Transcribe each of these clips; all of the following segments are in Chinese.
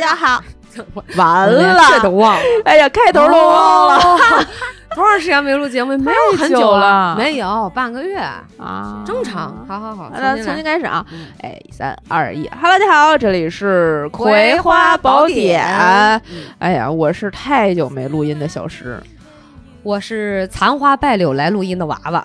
家好。完连了，这都忘了，哎呀，开头都忘了了。多长时间没录节目？没有很久久了没有半个月，啊，正常。好好好，那重重新开始啊！嗯哎，三二一，Hello，大家好，这里是《葵葵花花宝宝典》典。哎呀，我是太久没录音的小石，我是残花败柳来录音的娃娃。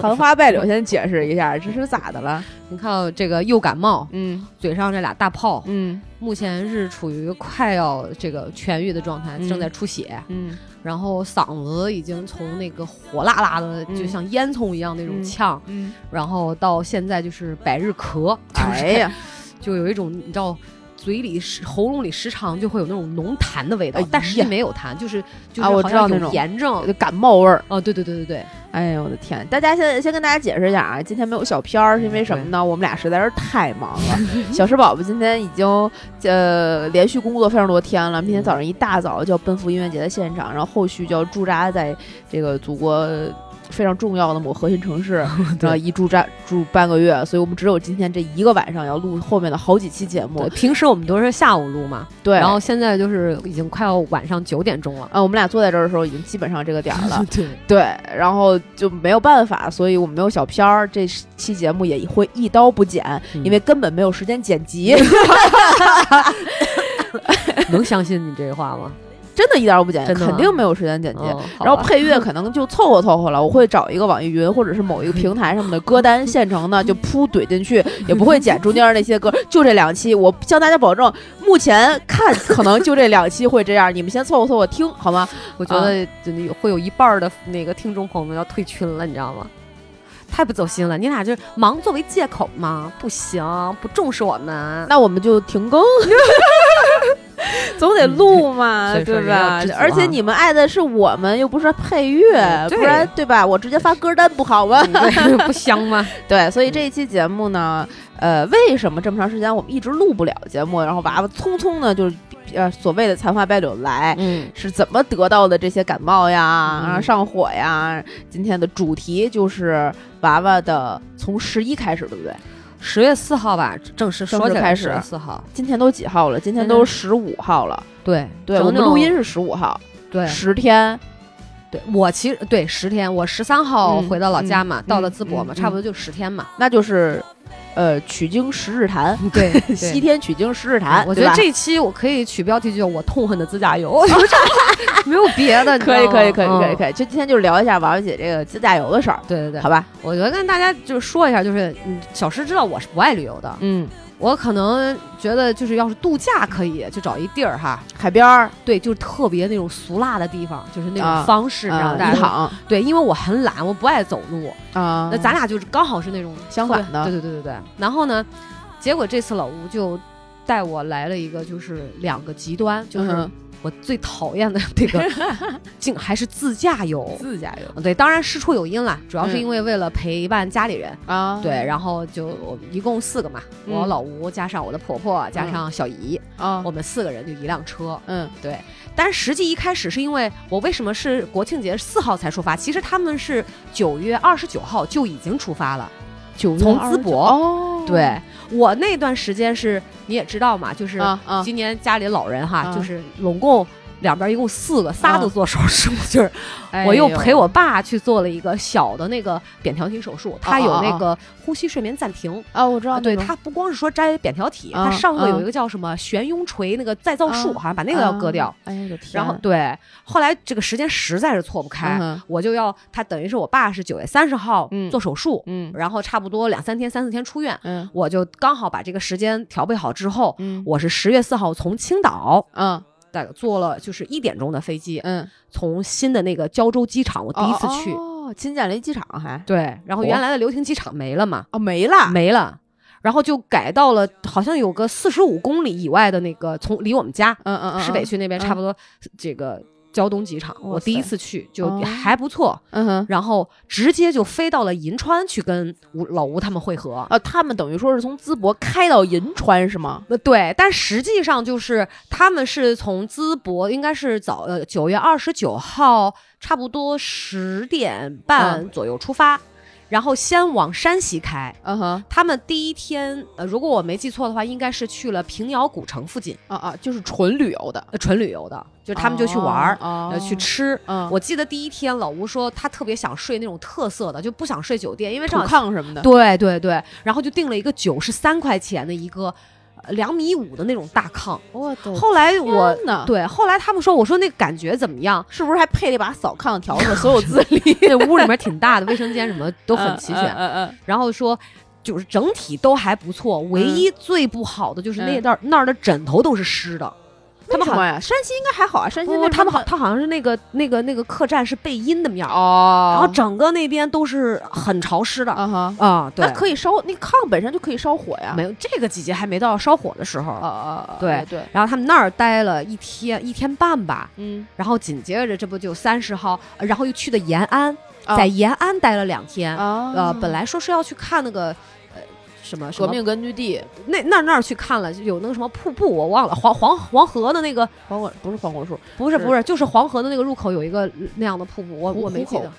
残花败柳，先解释一下，这是咋的了？你看我这个又感冒，嗯。嘴上这俩大泡，嗯。目前是处于快要这个痊愈的状态，嗯正在出血，嗯。然后嗓子已经从那个火辣辣的，嗯就像烟囱一样那种嗯呛，嗯，然后到现在就是百日咳，就是哎呀，就有一种你知道。嘴里时喉咙里时常就会有那种浓痰的味道，哎但实际没有痰，就是就是啊我好像有知道那种炎症。感冒味儿。哦，对对对对对，哎呦，我的天！大家先先跟大家解释一下啊，今天没有小片儿是因为什么呢？我们俩实在是太忙了。小石宝宝今天已经呃连续工作非常多天了，明天早上一大早就要奔赴音乐节的现场，然后后续就要驻扎在这个祖国非常重要的某核心城市，然后一驻站住半个月，所以我们只有今天这一个晚上要录后面的好几期节目。平时我们都是下午录嘛，对，然后现在就是已经快要晚上九点钟了。啊，我们俩坐在这儿的时候已经基本上这个点儿了。对，对，然后就没有办法，所以我们没有小片儿，这期节目也会一刀不剪，嗯因为根本没有时间剪辑，能相信你这话吗？真的一点都不剪，真的吗肯定没有时间剪辑。哦然后配乐可能就凑合凑合了，我会找一个网易云或者是某一个平台上面的歌单现成的，就噗 怼进去，也不会剪中间那些歌，就这两期，我向大家保证，目前看可能就这两期会这样，你们先凑合凑合听好吗？我觉得真的有会有一半儿的那个听众朋友们要退群了，你知道吗？太不走心了，你俩就忙作为借口吗？不行，不重视我们。那我们就停更，总得录嘛，对吧而且你们爱的是我们，又不是配乐，嗯不然对吧？我直接发歌单不好吗？对不香吗？对，所以这一期节目呢，呃，为什么这么长时间我们一直录不了节目？然后娃娃匆匆的就是呃所谓的残花败柳来。嗯，是怎么得到的这些感冒呀，嗯然后上火呀？今天的主题就是娃娃的从十一开始，对不对？十月四号吧，正式说起开始月四号。今天都几号了？今天都十五号了。对对，我们录音是十五号，对十天。对，我其实对十天，我十三号嗯回到老家嘛，嗯到了淄博嘛，嗯差不多就十天嘛。那就是，呃，取经十日谈，对，西天取经十日谈，我觉得这一期我可以取标题就叫我痛恨的自驾游 没有别的，可以可以可以可以嗯可以，就今天就聊一下娃娃姐这个自驾游的事儿，对对对，好吧？我觉得跟大家就是说一下，就是嗯，小石知道我是不爱旅游的，嗯，我可能觉得就是要是度假可以就找一地儿哈，海边儿。对，就是特别那种俗辣的地方，就是那啊种方式，你知道一躺对，因为我很懒，我不爱走路，啊，那咱俩就是刚好是那种相反的。对对对对对。然后呢，结果这次老吴就带我来了一个，就是两个极端，就是嗯我最讨厌的这个，竟还是自驾游。自驾游对，当然事出有因啦，主要是嗯因为为了陪伴家里人。啊，对，然后就我们一共四个嘛，我嗯老吴加上我的婆婆加上小姨，啊我，们四个人就一辆车。嗯对，但是实际一开始是因为我为什么是国庆节四号才出发？其实他们是九月二十九号就已经出发了。九从淄博哦，对我那段时间是你也知道嘛，就是今年家里老人哈，啊就是拢共两边一共四个，仨都做手术，就是哎我又陪我爸去做了一个小的那个扁桃体手术，他有那个呼吸睡眠暂停。啊，我知道啊，对，他不光是说摘扁桃体，他上颚有啊一个叫什么悬雍垂那个再造术，啊好像把那个要割掉。啊哎呀我天，然后对，后来这个时间实在是错不开，嗯我就要他等于是我爸是九月三十号嗯做手术，嗯然后差不多两三天、三四天出院，嗯我就刚好把这个时间调配好之后，嗯我是十月四号从青岛。嗯大概坐了就是一点钟的飞机，嗯，从新的那个胶州机场，我第一次去，哦，新建了一机场还。对，然后原来的流亭机场没了嘛，哦没了，没了，然后就改到了好像有个四十五公里以外的那个，从离我们家嗯嗯嗯，市北区那边嗯。差不多这个胶东机场，我第一次去就哦还不错，嗯哼。然后直接就飞到了银川去跟吴老吴他们会合。呃，他们等于说是从淄博开到银川是吗？呃，对，但实际上就是他们是从淄博，应该是早呃九月二十九号，差不多十点半嗯左右出发。然后先往山西开。嗯哼，他们第一天，呃，如果我没记错的话，应该是去了平遥古城附近，啊啊，就是纯旅游的，呃，纯旅游的，就是他们就去玩儿，哦呃，去。吃。嗯，我记得第一天老吴说他特别想睡那种特色的，就不想睡酒店，因为正土好炕什么的。对对对，然后就订了一个九十三块钱的一个呃两米五的那种大炕。我的后来我对后来他们说，我说那感觉怎么样？是不是还配了一把扫炕的笤帚？所有自理 那屋里面挺大的，卫生间什么都很齐全。嗯嗯然后说。就是整体都还不错，唯一最不好的就是那段那儿那儿的枕头都是湿的。他们好呀？山西应该还好啊，山西不，那他们好，他好像是那个那个那个客栈是背阴的面儿，哦，然后整个那边都是很潮湿的啊哈，啊。对那，可以烧，那炕本身就可以烧火呀。没有这个季节还没到烧火的时候。啊啊，对对，然后他们那儿待了一天一天半吧，嗯，然后紧接着这不就三十号，呃然后又去的延安，啊在延安待了两天。啊，呃，本来说是要去看那个呃什么革命根据地，那那那儿去看了，有那个什么瀑布，我忘了黄黄黄河的那个黄果不是黄果树，不是不是，就是黄河的那个入口有一个那样的瀑布，我我没记得，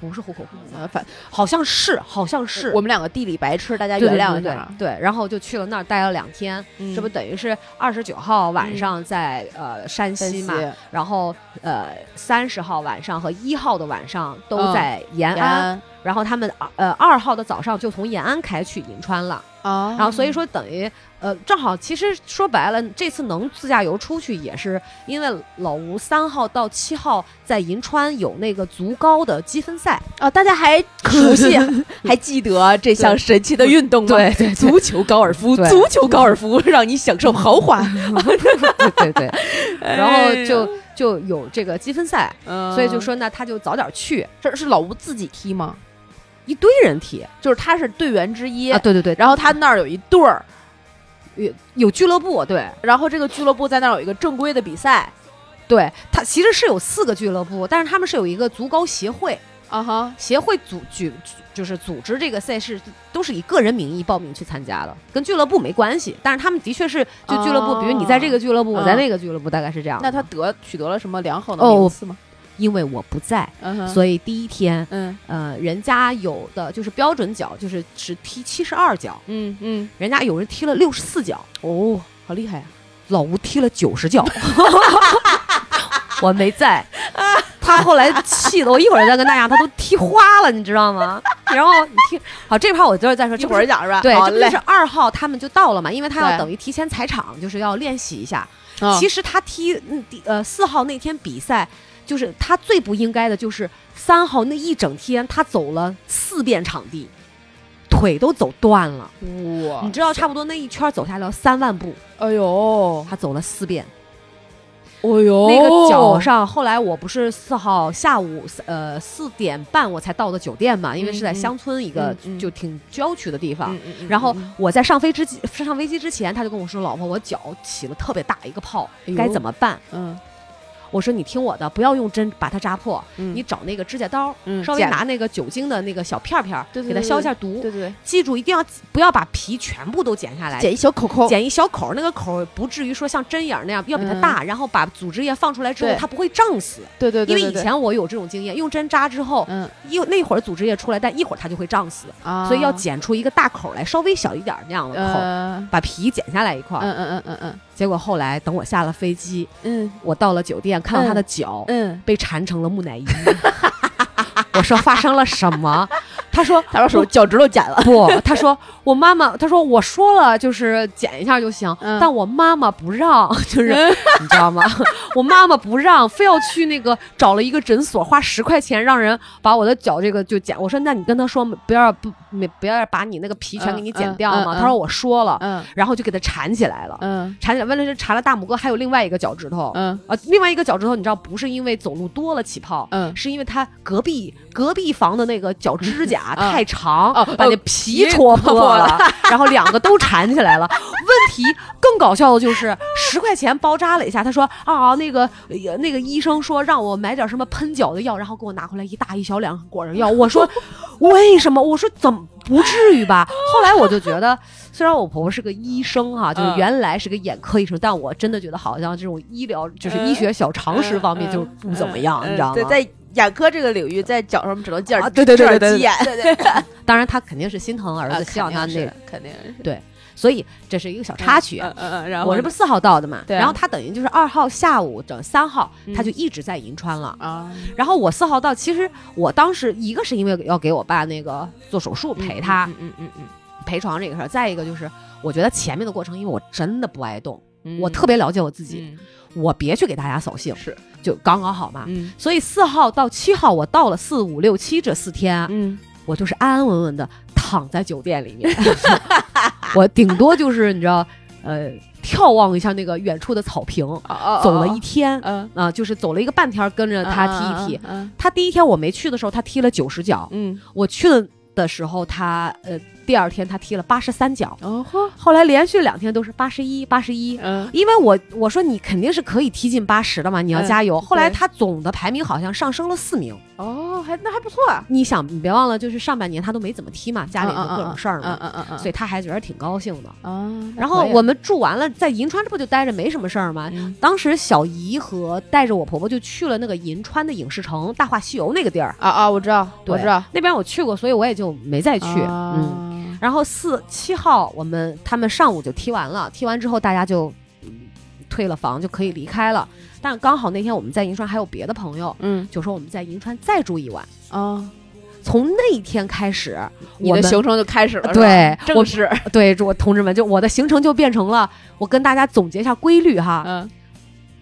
不是虎口瀑布，呃，反好像是好像是，我们两个地理白痴，大家原谅对对一下啊。对，然后就去了那儿待了两天，嗯这不等于是二十九号晚上在、呃山山西西嘛，然后呃三十号晚上和一号的晚上都嗯在延延，安然后他们呃二号的早上就从延安开去银川了，啊，然后所以说等于呃正好其实说白了这次能自驾游出去也是因为老吴三号到七号在银川有那个足高的积分赛，啊，大家还熟悉 还记得这项神奇的运动吗？对对对。足球高尔夫，足球高尔夫让你享受豪华，对对对，然后哎就呀 就有这个积分赛，嗯。所以就说那他就早点去，这是老吴自己踢吗？一堆人踢就是他是队员之一，啊，对对对，然后他那儿有一队儿，有有俱乐部，对。然后这个俱乐部在那儿有一个正规的比赛。对，他其实是有四个俱乐部，但是他们是有一个足高协会，啊哈，协会组举就是组织这个赛事，都是以个人名义报名去参加的，跟俱乐部没关系。但是他们的确是就俱乐部，哦。比如你在这个俱乐部，我在嗯。那个俱乐部，大概是这样。那他得取得了什么良好的哦名次吗？因为我不在，所以第一天，嗯呃，人家有的就是标准脚，就是只踢七十二脚，嗯嗯，人家有人踢了六十四脚，哦，好厉害呀！老吴踢了九十脚，我没在。他后来气的，我一会儿再跟大家，他都踢花了，你知道吗？然后你听，好，这块我就是再说，一会儿讲是吧？对，这不就是二号他们就到了嘛，因为他要等于提前踩场，就是要练习一下。啊其实他踢嗯第呃四号那天比赛，就是他最不应该的就是三号那一整天他走了四遍场地，腿都走断了。哇，你知道，差不多那一圈走下来要三万步，哎呦，他走了四遍。哎呦，那个脚上，后来我不是四号下午呃四点半我才到的酒店嘛，因为是在乡村一个就挺郊区的地方。嗯，嗯嗯然后嗯我在上飞之上飞机之前，他就跟我说：“老婆，我脚起了特别大一个泡哎，该怎么办嗯？”我说：“你听我的，不要用针把它扎破，嗯。你找那个指甲刀，嗯稍微拿那个酒精的那个小片片儿给它消一下毒。对对对，记住，一定要不要把皮全部都剪下来，剪一小口口，剪一小口，那个口不至于说像针眼那样，要比它大，然后把组织液放出来之后，它不会胀死。对对对，因为以前我有这种经验，用针扎之后，嗯。一那会儿组织液出来，但一会儿它就会胀死，啊，所以要剪出一个大口来，稍微小一点那样的口，呃，把皮剪下来一块儿。嗯嗯嗯嗯嗯结果后来等我下了飞机，嗯我到了酒店，看到他的脚、嗯，被缠成了木乃伊。我说发生了什么？他说 他说手脚趾头剪了，不，他说我妈妈，他说我说了就是剪一下就行，嗯但我妈妈不让，就是、你知道吗？我妈妈不让，非要去那个找了一个诊所，花十块钱让人把我的脚这个就剪。我说那你跟他说不要不没不要把你那个皮全给你剪掉嘛？他说我说了，嗯然后就给他缠起来了。嗯缠起来，问题是缠了大拇哥，还有另外一个脚趾头。嗯啊，另外一个脚趾头，你知道不是因为走路多了起泡，嗯是因为他隔壁隔壁房的那个脚指甲 嗯太长，哦把那哦皮皮戳破破了，然后两个都缠起来了。问 题更搞笑的就是十块钱包扎了一下，他说啊，那个呃那个医生说让我买点什么喷脚的药，然后给我拿回来一大一小两果仁药。我说为什么？我说怎么不至于吧？后来我就觉得。虽然我婆婆是个医生哈、就是嗯原来是个眼科医生，但我真的觉得好像这种医疗就是医学小常识方面就不怎么样，嗯你知道吗？对，在眼科这个领域在脚上只能见啊对对对对对对对，当然他肯定是心疼儿啊子，希望他那个，是肯定是对所以这是一个小插曲。嗯嗯嗯，然后我这不四号到的嘛，然后他等于就是二号下午整三号，嗯他就一直在银川了。啊。然后我四号到，其实我当时一个是因为要给我爸那个做手术陪他，嗯嗯嗯嗯。陪床这个事儿，再一个就是我觉得前面的过程，因为我真的不爱动，嗯，我特别了解我自己，嗯。我别去给大家扫兴，是。就刚刚好嘛。嗯。所以四号到七号，我到了四五六七这四天，嗯我就是安安稳稳的躺在酒店里面，我顶多就是你知道，呃，眺望一下那个远处的草坪，哦走了一天。嗯啊、就是走了一个半天儿，跟着他踢一踢。嗯他第一天我没去的时候，他踢了九十脚；嗯我去了的时候，他呃第二天他踢了八十三脚。哦呵后来连续两天都是八十一、八十一。嗯因为我我说你肯定是可以踢进八十的嘛，你要嗯加油。后来他总的排名好像上升了四名。哦还那还不错啊，你想，你别忘了，就是上半年他都没怎么踢嘛，家里就各种事儿嘛，嗯嗯嗯，所以他还觉得挺高兴的。啊，然后我们住完了，在银川这不就待着没什么事儿吗？嗯当时小姨和带着我婆婆就去了那个银川的影视城《大话西游》那个地儿，啊啊我知道对我知道那边我去过，所以我也就没再去。啊嗯，然后四七号我们他们上午就踢完了，踢完之后大家就、嗯退了房就可以离开了。但是刚好那天我们在银川还有别的朋友，嗯就说我们在银川再住一晚。啊，从那一天开始，你我的行程就开始了，对正式，对，我同志们，就我的行程就变成了，我跟大家总结一下规律哈。嗯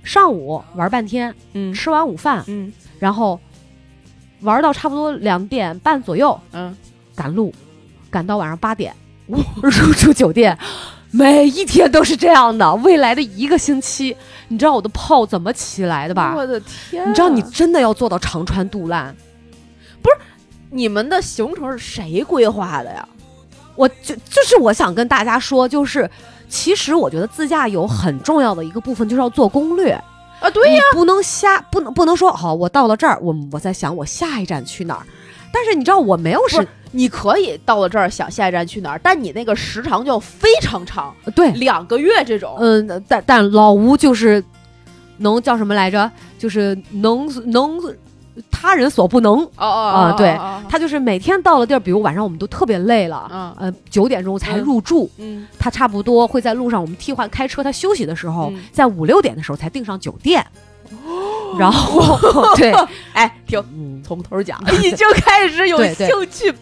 上午玩半天，嗯吃完午饭，嗯然后玩到差不多两点半左右嗯，赶路，赶到晚上八点入住酒店。每一天都是这样的，未来的一个星期，你知道我的炮怎么起来的吧？我的天啊，你知道你真的要做到肠穿肚烂，不是你们的行程是谁规划的呀？我就就是我想跟大家说，就是其实我觉得自驾游很重要的一个部分就是要做攻略。啊，对呀，你不能瞎，不能不能说好，我到了这儿，我我在想我下一站去哪儿。但是你知道我没有是你可以到了这儿想下一站去哪儿，但你那个时长就非常长，对，两个月这种。嗯，但但老吴就是能叫什么来着？就是能能他人所不能。哦哦啊对哦他就是每天到了地儿，比如晚上我们都特别累了，嗯呃，九点钟才嗯入住，嗯他差不多会在路上我们替换开车，他休息的时候，嗯在五六点的时候才订上酒店，然后 对，哎，停，嗯，从头讲，已经开始有兴趣。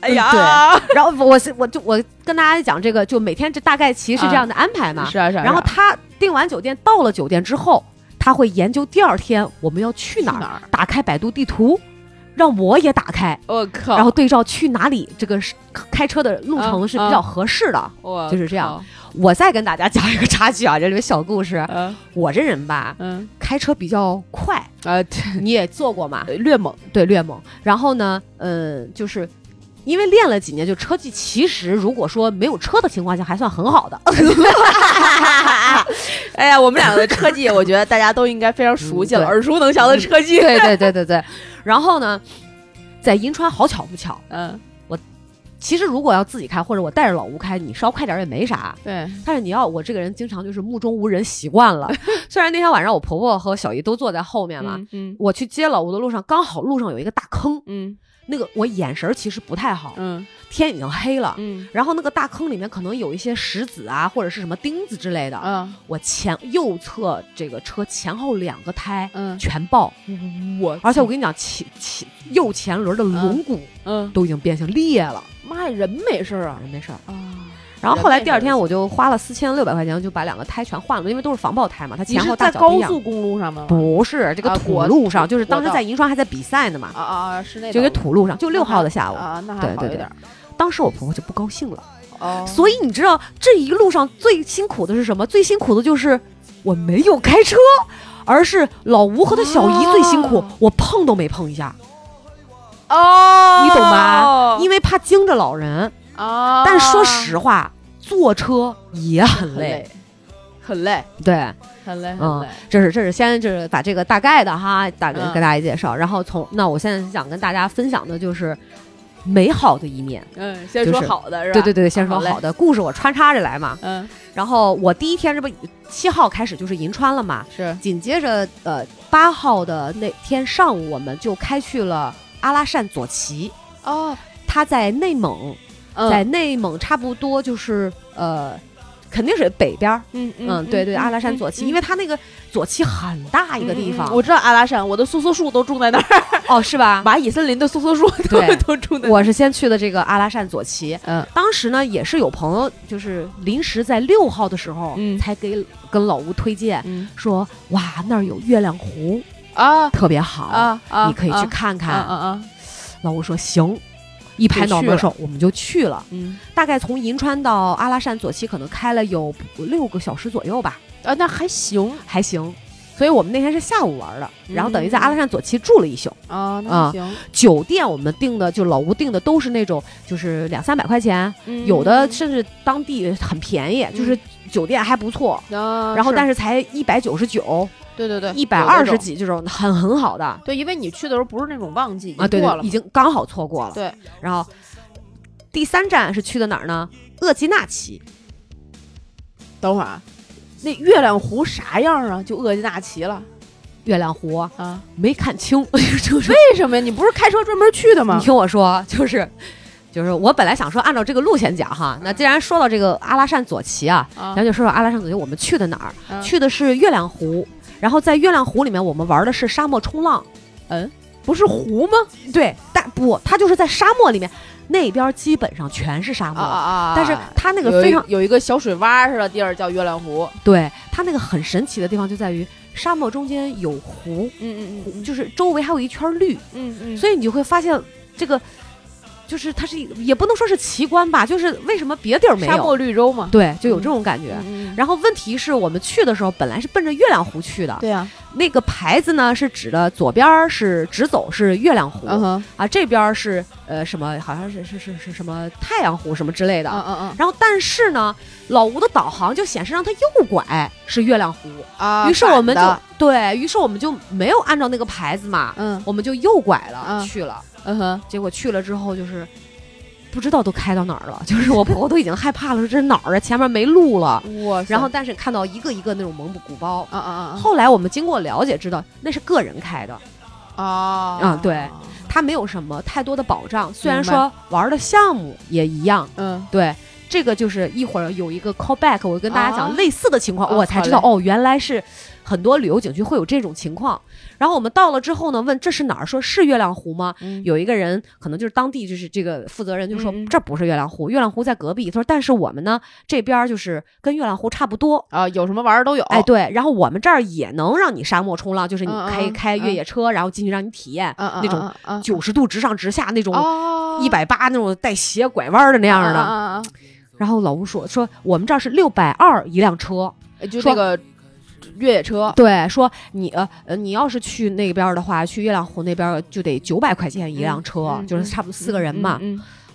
哎嗯呀，然后我是我就我跟大家讲这个，就每天这大概其是这样的安排嘛。是啊是啊。然后他订完酒店，到了酒店之后，他会研究第二天我们要去哪儿？打开百度地图，让我也打开，我靠！然后对照去哪里，这个是开车的路程是比较合适的。我就是这样。我再跟大家讲一个插曲啊，这里面小故事。嗯我这人吧，嗯开车比较快，啊，你也坐过嘛？略猛。对，略猛。然后呢，嗯，就是因为练了几年，就车技其实如果说没有车的情况下，还算很好的。哎呀，我们两个的车技，我觉得大家都应该非常熟悉了，耳熟能详的车技。对对对对对。然后呢，在银川好巧不巧，嗯，我其实如果要自己开，或者我带着老吴开，你稍快点也没啥。对，但是你要我这个人经常就是目中无人，习惯了。虽然那天晚上我婆婆和小姨都坐在后面嘛，嗯嗯。我去接老吴的路上，刚好路上有一个大坑，嗯那个我眼神儿其实不太好，嗯天已经黑了。嗯然后那个大坑里面可能有一些石子啊，或者是什么钉子之类的。嗯我前右侧这个车前后两个胎嗯，全爆，我而且我跟你讲，前前右前轮的轮毂嗯，都已经变形裂了，妈呀，人没事儿啊没事儿。啊！然后后来第二天我就花了四千六百块钱就把两个胎全换了，因为都是防爆胎嘛，它前后在高大小不一样。速公路上吗？不是这个土路上，土就是当时在银川还在比赛呢嘛，啊啊啊，是那就个土路上，就六号的下午。啊，那对对对还好一点儿。当时我婆婆就不高兴了，哦，所以你知道这一路上最辛苦的是什么？最辛苦的就是我没有开车，而是老吴和他小姨最辛苦，哦我碰都没碰一下，哦，你懂吧？因为怕惊着老人。啊，但说实话，坐车也很累。很累，对，很累，嗯。这是这是先就是把这个大概的哈，大概嗯跟大家介绍，然后从那我现在想跟大家分享的就是美好的一面。嗯，先说好的是吧？对对对，先说好的故事，我穿插着来嘛。嗯然后我第一天这不七号开始就是银川了嘛，是紧接着呃八号的那天上午，我们就开去了阿拉善左旗，哦，他在内蒙，嗯。在内蒙差不多就是呃。肯定是北边儿，嗯嗯，对对，阿拉善左旗，因为它那个左旗很大一个地方，我知道阿拉善，我的梭梭树都种在那儿，哦，是吧？蚂蚁森林的梭梭树 对。都种在。我是先去的这个阿拉善左旗，嗯。当时呢也是有朋友就是临时在六号的时候，嗯。才给跟老吴推荐嗯。说，哇那儿有月亮湖，啊。特别好，你可以去啊。看看。啊啊，老吴说行，一拍脑门说我们就去了。嗯大概从银川到阿拉善左旗可能开了有六个小时左右吧，啊，那还行还行。所以我们那天是下午玩的，然后等于在嗯阿拉善左旗住了一宿。啊，那行，酒店我们订的就老吴订的都是那种就是两三百块钱，嗯有的甚至当地很便宜，就是酒店还不错。啊，然后，但是是才一百九十九、对对对，一百二十几这种很很好的对，因为你去的时候不是那种旺季，已啊，对对，经过了嘛已经刚好错过了。对，然后第三站是去的哪儿呢？鄂基纳旗。等会儿啊，那月亮湖啥样啊？就鄂基纳旗了月亮湖啊？没看清，就是为什么呀？你不是开车专门去的吗你？听我说，就是。就是我本来想说按照这个路线讲哈，那既然说到这个阿拉善左旗啊，啊咱就说说阿拉善左旗我们去的哪儿？嗯去的是月亮湖，然后在月亮湖里面我们玩的是沙漠冲浪。嗯不是湖吗？对，但不，它就是在沙漠里面，那边基本上全是沙漠，啊但是它那那个非常有一个小水洼似的地儿叫月亮湖。对它那个很神奇的地方就在于沙漠中间有湖，嗯嗯嗯就是周围还有一圈绿，嗯嗯所以你就会发现这个就是它是一也不能说是奇观吧，就是为什么别地儿没有沙漠？绿洲嘛。对，就有这种感觉。然后问题是我们去的时候本来是奔着月亮湖去的，对呀，那个牌子呢是指的左边是直走是月亮湖、嗯，啊，这边是呃什么好像是是是是什么太阳湖什么之类的。嗯嗯嗯然后但是呢，老吴的导航就显示让他右拐是月亮湖，啊，于是我们就对于是我们就没有按照那个牌子嘛，嗯我们就右拐了、嗯去了。嗯哼，结果去了之后就是不知道都开到哪儿了，就是我婆婆都已经害怕了，说这是哪儿啊？前面没路了。哇塞，然后但是看到一个一个那种蒙古包。啊啊啊后来我们经过了解，知道那是个人开的，啊啊嗯对，它没有什么太多的保障。虽然说玩的项目也一样，嗯对，这个就是一会儿有一个 callback，我跟大家啊讲类似的情况，啊我才知道好哦，原来是很多旅游景区会有这种情况。然后我们到了之后呢，问这是哪儿？说是月亮湖吗？嗯有一个人可能就是当地就是这个负责人就说、这不是月亮湖，月亮湖在隔壁。他说但是我们呢这边就是跟月亮湖差不多。啊，有什么玩意儿都有。哎，对，然后我们这儿也能让你沙漠冲浪，就是你可以开越野车，然后进去让你体验那种九十度直上直下那种哦一百八那种带斜拐弯的那样的。然后老吴说说我们这儿是六百二一辆车，哎就说这个越野车，对，说你呃呃你要是去那边的话，去月亮湖那边就得九百块钱一辆车，嗯就是差不多四个人嘛。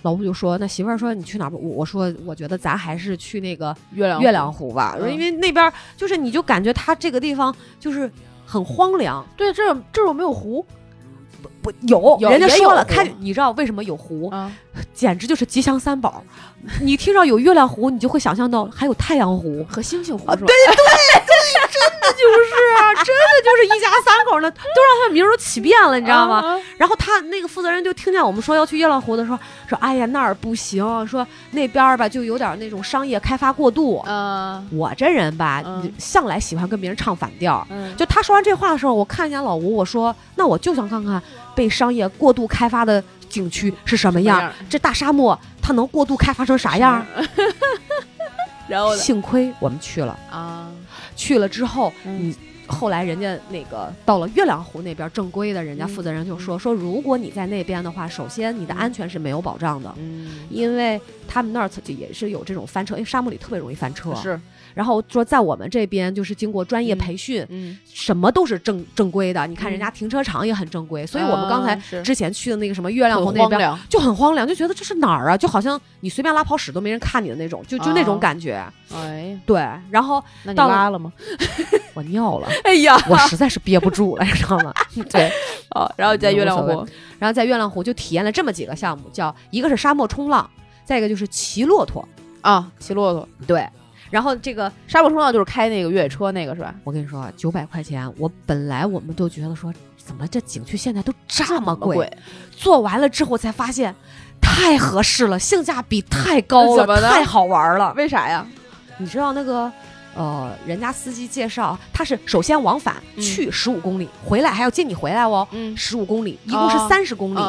老吴就说那媳妇儿说你去哪儿吧？我我说我觉得咱还是去那个嗯月亮月亮湖吧，嗯因为那边就是你就感觉它这个地方就是很荒凉，对，这这有没有湖不有有人家说了，看你知道为什么有湖，啊？简直就是吉祥三宝。你听到有月亮湖，你就会想象到还有太阳湖。和星星湖啊是吧？就是啊，真的就是一家三口呢，都让他们名儿都起变了，你知道吗？啊？然后他那个负责人就听见我们说要去月亮湖的时候，说：“哎呀，那儿不行，说那边儿吧就有点那种商业开发过度。嗯我这人吧，嗯向来喜欢跟别人唱反调。嗯，就他说完这话的时候，我看一眼老吴，我说：“那我就想看看被商业过度开发的景区是什么样。样这大沙漠它能过度开发成啥样？” 然后？幸亏我们去了，啊，去了之后，嗯你后来人家那个到了月亮湖那边正规的，人家嗯负责人就说、说，如果你在那边的话，首先你的安全是没有保障的，嗯，因为他们那儿就也是有这种翻车，因为沙漠里特别容易翻车。是，然后说在我们这边就是经过专业嗯培训，嗯，什么都是正正规的。你看嗯人家停车场也很正规，所以我们刚才之前去的那个什么月亮湖那边。就很荒凉，就觉得这是哪儿啊？就好像你随便拉泡屎都没人看你的那种，就就那种啊。感觉。哎，对，然后那你到了拉了吗？我尿了，哎呀，我实在是憋不住了，你知道吗？对，哦，然后在月亮湖，然后在月亮湖就体验了这么几个项目，叫一个是沙漠冲浪，再一个就是骑骆驼，啊，骑骆驼，对，然后这个沙漠冲浪就是开那个越野车那个是吧？我跟你说，九百块钱，我本来我们都觉得说，怎么这景区现在都这么贵？贵，做完了之后才发现，太合适了，性价比太高了，怎么太好玩了。为啥呀？你知道那个，呃，人家司机介绍，他是首先往返嗯去十五公里，回来还要接你回来哦，嗯十五公里，一共是哦三十公里。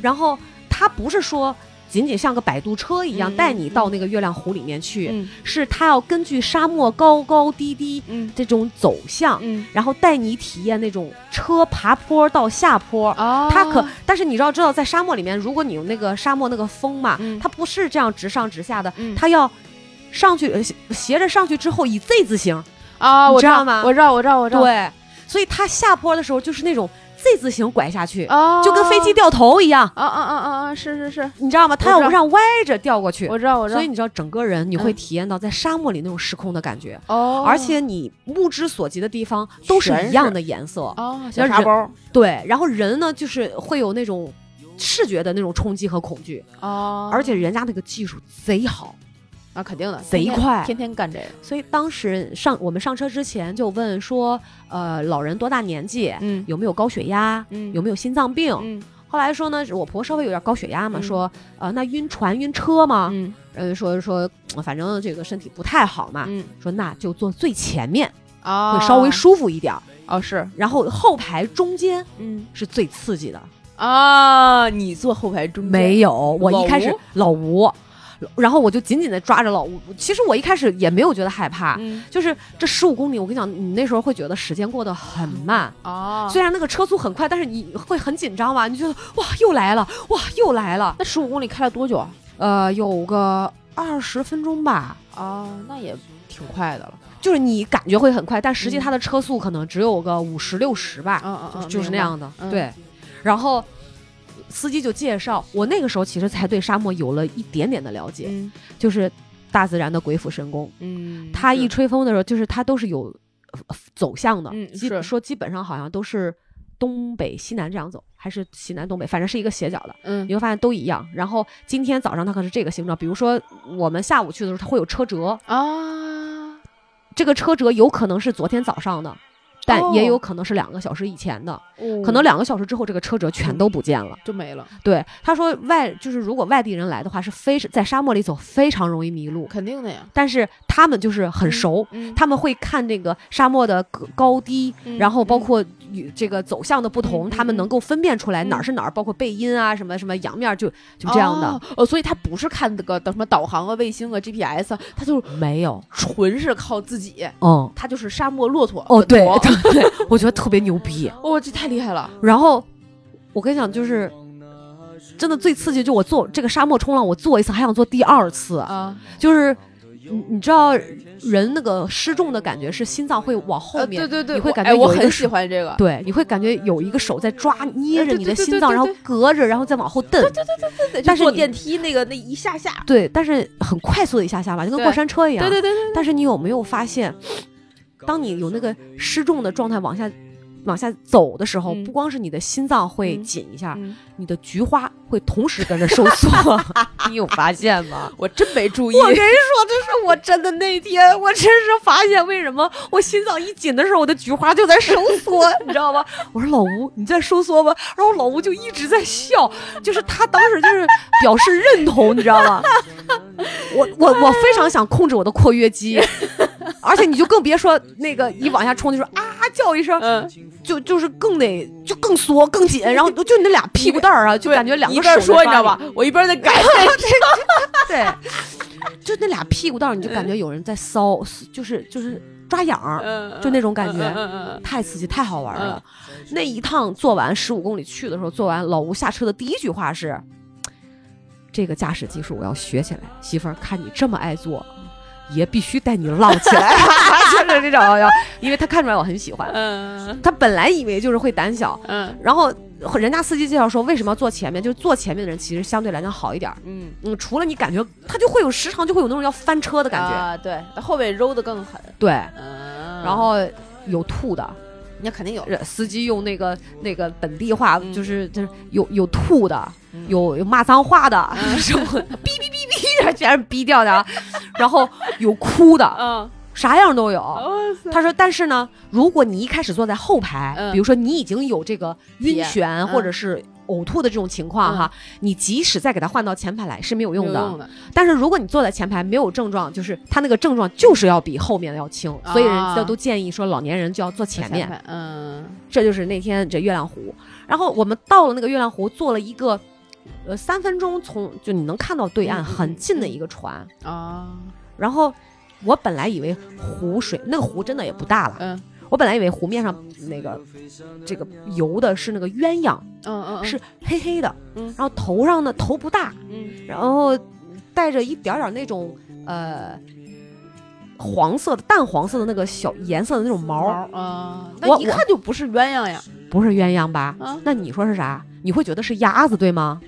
然后他不是说仅仅像个摆渡车一样嗯带你到那个月亮湖里面去，嗯。是它要根据沙漠高高低低嗯。这种走向，嗯。然后带你体验那种车爬坡到下坡。哦。它可，但是你知道，知道在沙漠里面，如果你有那个沙漠那个风嘛，嗯。它不是这样直上直下的，嗯。它要上去呃斜斜着上去之后以 Z 字形，啊，我你知道吗？我知道，我知道，我知道，对，所以它下坡的时候就是那种 Z 字形拐下去，哦，就跟飞机掉头一样，啊啊啊啊啊，是是是，你知道吗？它要往上歪着掉过去，我知道，我知道，所以你知道整个人你会嗯。体验到在沙漠里那种失控的感觉，哦，而且你目之所及的地方都是一样的颜色，哦，然后人小沙包，对，然后人呢就是会有那种视觉的那种冲击和恐惧，哦，而且人家那个技术贼好，啊，肯定的，贼快天天干这个，所以当时上我们上车之前就问说，呃，老人多大年纪，嗯有没有高血压，嗯有没有心脏病？嗯后来说呢，我婆稍微有点高血压嘛，嗯说呃那晕船晕车吗？嗯呃说说反正这个身体不太好嘛，嗯说那就坐最前面啊，会稍微舒服一点儿，哦是，然后后排中间嗯是最刺激的。啊，你坐后排中间没有，我一开始老吴，然后我就紧紧的抓着老吴。其实我一开始也没有觉得害怕，嗯就是这十五公里，我跟你讲，你那时候会觉得时间过得很慢。哦，虽然那个车速很快，但是你会很紧张吧？你觉得哇，又来了，哇，又来了。那十五公里开了多久啊？呃，有个二十分钟吧，哦，那也挺快的了，就是你感觉会很快，但实际嗯它的车速可能只有个五十六十吧，嗯嗯嗯，就是那样的。嗯对，然后司机就介绍，我那个时候其实才对沙漠有了一点点的了解，嗯就是大自然的鬼斧神工。嗯，它一吹风的时候，就是它都是有呃走向的，说基本上好像都是东北西南这样走，还是西南东北，反正是一个斜角的。嗯你会发现都一样。然后今天早上它可是这个形状，比如说我们下午去的时候，它会有车辙，啊，这个车辙有可能是昨天早上的，但哦也有可能是两个小时以前的，可可能两个小时之后这个车辙全都不见了。就没了，对，他说外就是如果外地人来的话，是非在沙漠里走非常容易迷路，肯定的呀，但是他们就是很熟。嗯，他们会看那个沙漠的高高低，嗯然后包括与这个走向的不同，嗯他们能够分辨出来嗯哪儿是哪儿，包括背阴啊，什么什么阳面儿，就就这样的。哦，哦所以他不是看那个什么导航啊、卫星啊、GPS，啊他就是没有，纯是靠自己，嗯，他就是沙漠骆驼哦，对对对，我觉得特别牛逼。哦，这太厉害了，然后我跟你讲，就是真的最刺激，就我做这个沙漠冲浪，我做一次还想做第二次，啊，就是你你知道人那个失重的感觉是心脏会往后呃面，对对对，你会我哎我很感觉有一个喜欢这个，对，你会感觉有一个手在抓捏着你的心脏，对对对对然后隔着，然后再往后蹬。对但是你坐电梯那个那一下下，对，但是很快速的一下下吧，就跟过山车一样。对对对对，但是你有没有发现，当你有那个失重的状态往下往下走的时候，嗯不光是你的心脏会嗯紧一下，嗯你的菊花会同时跟着收缩。你有发现吗？我真没注意我，跟你说，这是我真的那天，我真是发现为什么我心脏一紧的时候，我的菊花就在收缩，你知道吗？我说老吴，你在收缩吧？然后老吴就一直在笑，就是他当时就是表示认同，你知道吗？我我我非常想控制我的括约肌，而且你就更别说那个一往下冲就说啊叫一声，嗯，就就是更得就更缩更紧，然后就你那俩屁股蛋儿啊，就感觉两一边个手在抓说你知道吧？，我一边在改，对，就那俩屁股蛋，你就感觉有人在骚，就是就是抓痒就那种感觉太刺激，太好玩了。那一趟做完十五公里去的时候，做完老吴下车的第一句话是：“这个驾驶技术我要学起来，媳妇儿，看你这么爱做。”爷必须带你浪起来，就是这种，因为他看出来我很喜欢。嗯他本来以为就是会胆小，嗯然后人家司机介绍说，为什么要坐前面？就是坐前面的人其实相对来讲好一点儿。嗯，嗯，除了你感觉他就会有时常就会有那种要翻车的感觉，啊，对，后面揉的更狠，对，嗯，然后有吐的，那肯定有，呃司机用那个那个本地话，嗯就是就是有有吐的，嗯有有骂脏话的，嗯什么哔哔哔哔，全是逼掉的啊，然后有哭的，嗯，啥样都有。他说：“但是呢，如果你一开始坐在后排，嗯比如说你已经有这个晕眩验或者是呕吐的这种情况哈，你即使再给他换到前排来是没有用的。用的，但是如果你坐在前排没有症状，就是他那个症状就是要比后面的要轻，所以人啊家都建议说老年人就要坐前面。排，嗯这就是那天这月亮湖。然后我们到了那个月亮湖，坐了一个。”呃，三分钟从就你能看到对岸很近的一个船，啊，然后我本来以为湖水那个湖真的也不大了，嗯。我本来以为湖面上那个这个游的是那个鸳鸯，嗯嗯，是黑黑的，嗯。然后头上呢头不大，嗯。然后带着一点点那种呃黄色的淡黄色的那个小颜色的那种毛，啊，我那一看就不是鸳鸯呀，不是鸳鸯吧？啊，那你说是啥？你会觉得是鸭子对吗？